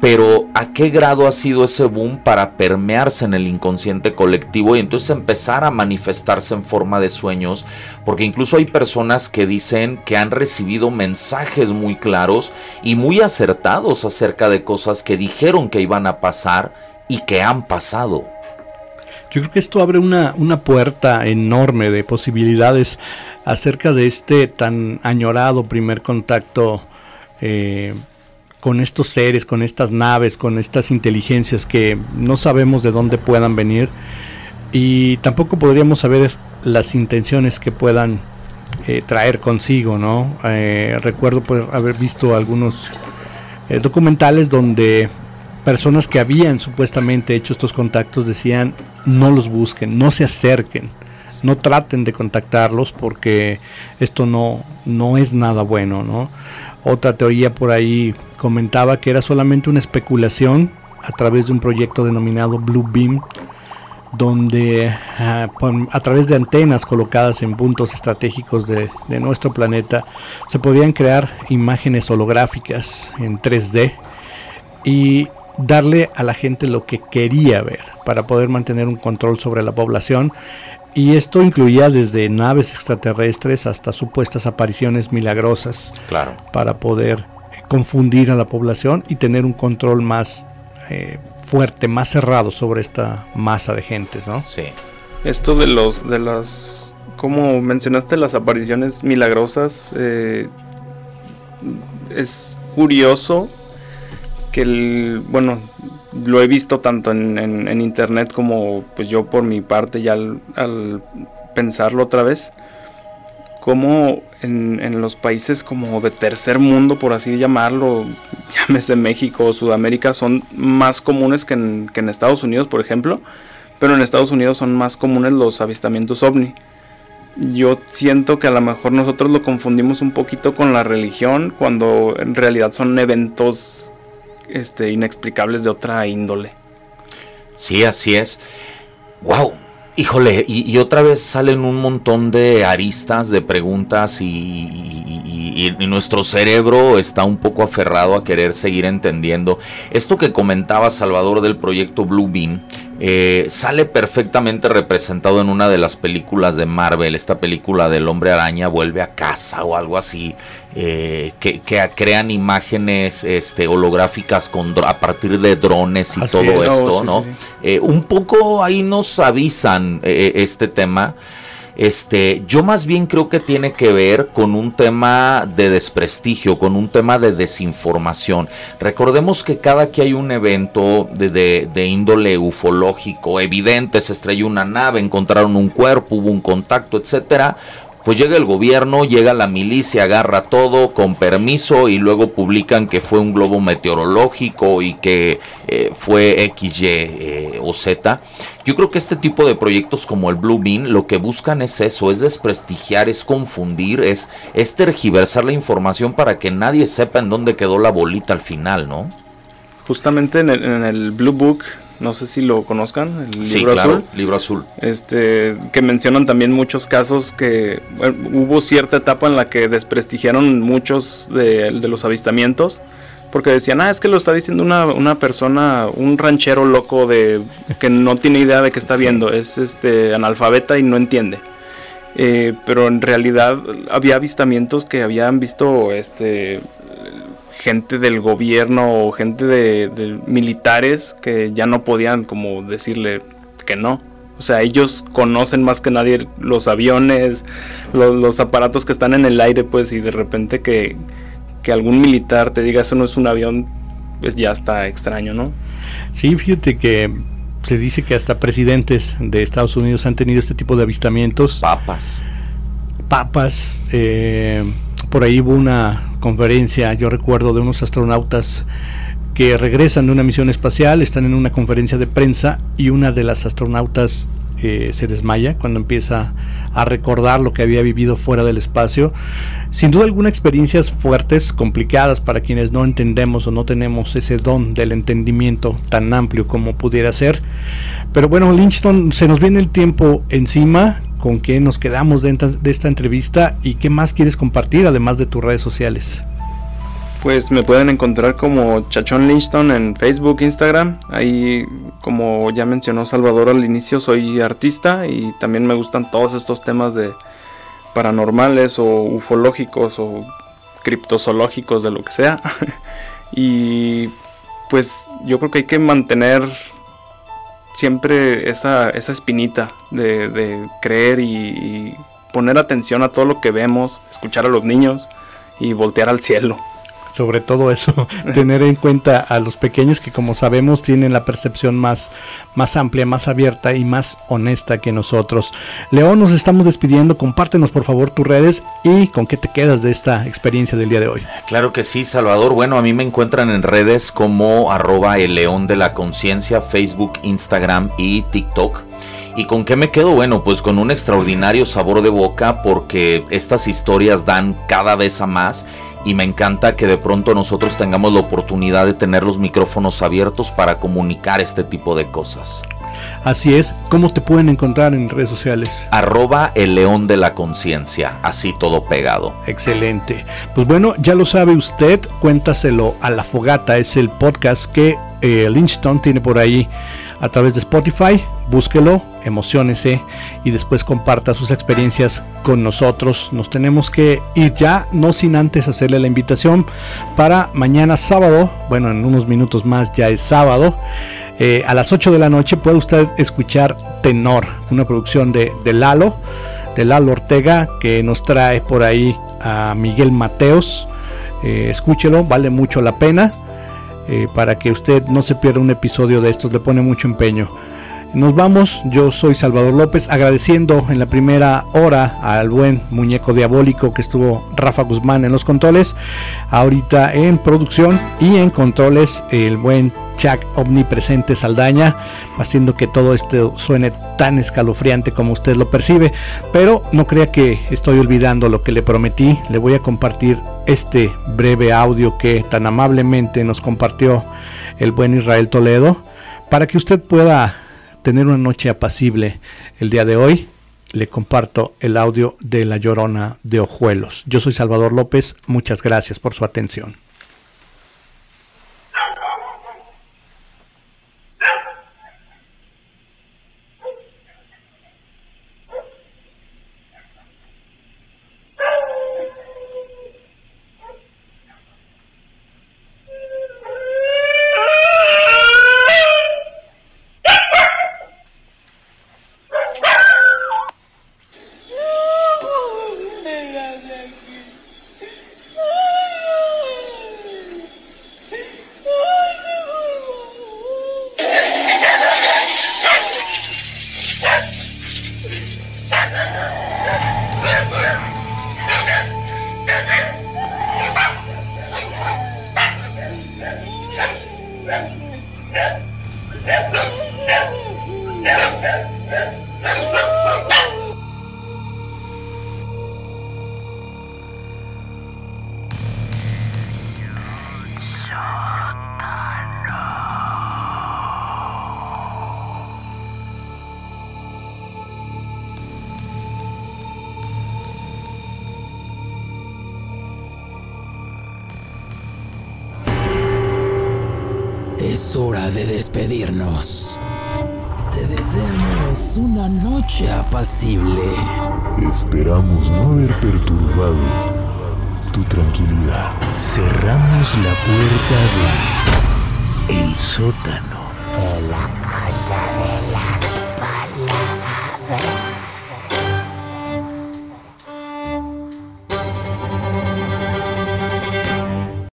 pero ¿a qué grado ha sido ese boom para permearse en el inconsciente colectivo y entonces empezar a manifestarse en forma de sueños? Porque incluso hay personas que dicen que han recibido mensajes muy claros y muy acertados acerca de cosas que dijeron que iban a pasar y que han pasado. Yo creo que esto abre una, una puerta enorme de posibilidades acerca de este tan añorado primer contacto eh, con estos seres, con estas naves, con estas inteligencias que no sabemos de dónde puedan venir y tampoco podríamos saber las intenciones que puedan eh, traer consigo, ¿no? Eh, recuerdo pues, haber visto algunos documentales donde personas que habían supuestamente hecho estos contactos decían no los busquen, no se acerquen no traten de contactarlos porque esto no, no es nada bueno, ¿no? Otra teoría por ahí comentaba que era solamente una especulación a través de un proyecto denominado Blue Beam, donde ah, a través de antenas colocadas en puntos estratégicos de, de, nuestro planeta se podían crear imágenes holográficas en 3D y darle a la gente lo que quería ver para poder mantener un control sobre la población y esto incluía desde naves extraterrestres hasta supuestas apariciones milagrosas. Claro. Para poder eh, confundir a la población y tener un control más eh, fuerte, más cerrado sobre esta masa de gentes, ¿no? Sí. Esto de los, de las, como mencionaste las apariciones milagrosas, eh, es curioso que el, bueno, lo he visto tanto en, internet como pues yo por mi parte ya al, pensarlo otra vez, como en, los países como de tercer mundo, por así llamarlo, llámese México o Sudamérica, son más comunes que en, que en Estados Unidos, por ejemplo, pero en Estados Unidos son más comunes los avistamientos ovni. Yo siento que a lo mejor nosotros lo confundimos un poquito con la religión, cuando en realidad son eventos este, inexplicables de otra índole. Sí, así es. ¡Wow! Híjole, y, otra vez salen un montón de aristas, de preguntas y, nuestro cerebro está un poco aferrado a querer seguir entendiendo. Esto que comentaba Salvador del proyecto Blue Beam eh, sale perfectamente representado en una de las películas de Marvel, esta película del hombre araña vuelve a casa o algo así. Eh, que, crean imágenes este, holográficas con, a partir de drones y todo esto, ¿no? Eh, un poco ahí nos avisan eh, este tema. Este, yo más bien creo que tiene que ver con un tema de desprestigio, con un tema de desinformación. Recordemos que cada que hay un evento de, de índole ufológico evidente, se estrelló una nave, encontraron un cuerpo, hubo un contacto, etcétera pues llega el gobierno, llega la milicia, agarra todo con permiso y luego publican que fue un globo meteorológico y que eh, fue XY eh, o Z. Yo creo que este tipo de proyectos como el Blue Bean lo que buscan es eso, es desprestigiar, es confundir, es, es tergiversar la información para que nadie sepa en dónde quedó la bolita al final, ¿no? Justamente en el, en el Blue Book no sé si lo conozcan, el libro azul. Libro azul. Este, que mencionan también muchos casos que hubo cierta etapa en la que desprestigiaron muchos de, los avistamientos. Porque decían, ah, es que lo está diciendo una, una, persona, un ranchero loco de que no tiene idea de qué está viendo, es este analfabeta y no entiende. Eh, pero en realidad había avistamientos que habían visto este gente del gobierno o gente de, militares que ya no podían como decirle que no. O sea, ellos conocen más que nadie los aviones, los, aparatos que están en el aire, pues, y de repente que, que algún militar te diga eso no es un avión, pues ya está extraño, ¿no? Sí, fíjate que se dice que hasta presidentes de Estados Unidos han tenido este tipo de avistamientos. Papas. Papas. Eh, por ahí hubo una conferencia, yo recuerdo, de unos astronautas que regresan de una misión espacial, están en una conferencia de prensa y una de las astronautas eh, se desmaya cuando empieza a recordar lo que había vivido fuera del espacio. Sin duda alguna experiencias fuertes, complicadas para quienes no entendemos o no tenemos ese don del entendimiento tan amplio como pudiera ser. Pero bueno, Lynchton, se nos viene el tiempo encima con qué nos quedamos de, esta entrevista y qué más quieres compartir además de tus redes sociales. Pues me pueden encontrar como Chachón Linston en Facebook, Instagram. Ahí, como ya mencionó Salvador al inicio, soy artista y también me gustan todos estos temas de paranormales o ufológicos o criptozoológicos, de lo que sea. y pues yo creo que hay que mantener siempre esa, esa espinita de, creer y, poner atención a todo lo que vemos, escuchar a los niños y voltear al cielo sobre todo eso, tener en cuenta a los pequeños que como sabemos tienen la percepción más, más amplia, más abierta y más honesta que nosotros. León, nos estamos despidiendo, compártenos por favor tus redes y con qué te quedas de esta experiencia del día de hoy. Claro que sí, Salvador. Bueno, a mí me encuentran en redes como arroba el león de la conciencia, Facebook, Instagram y TikTok. ¿Y con qué me quedo? Bueno, pues con un extraordinario sabor de boca porque estas historias dan cada vez a más y me encanta que de pronto nosotros tengamos la oportunidad de tener los micrófonos abiertos para comunicar este tipo de cosas. Así es, ¿cómo te pueden encontrar en redes sociales? Arroba el león de la conciencia, así todo pegado. Excelente. Pues bueno, ya lo sabe usted, cuéntaselo a la fogata, es el podcast que eh, Lynchton tiene por ahí a través de Spotify. Búsquelo, emocionese y después comparta sus experiencias con nosotros. Nos tenemos que ir ya, no sin antes hacerle la invitación para mañana sábado. Bueno, en unos minutos más ya es sábado. Eh, a las 8 de la noche puede usted escuchar Tenor, una producción de, Lalo, de Lalo Ortega, que nos trae por ahí a Miguel Mateos. Eh, escúchelo, vale mucho la pena. Eh, para que usted no se pierda un episodio de estos, le pone mucho empeño. Nos vamos, yo soy Salvador López, agradeciendo en la primera hora al buen muñeco diabólico que estuvo Rafa Guzmán en los controles, ahorita en producción y en controles el buen Chuck omnipresente Saldaña, haciendo que todo esto suene tan escalofriante como usted lo percibe, pero no crea que estoy olvidando lo que le prometí, le voy a compartir este breve audio que tan amablemente nos compartió el buen Israel Toledo, para que usted pueda tener una noche apacible el día de hoy, le comparto el audio de La Llorona de Ojuelos. Yo soy Salvador López, muchas gracias por su atención. Noche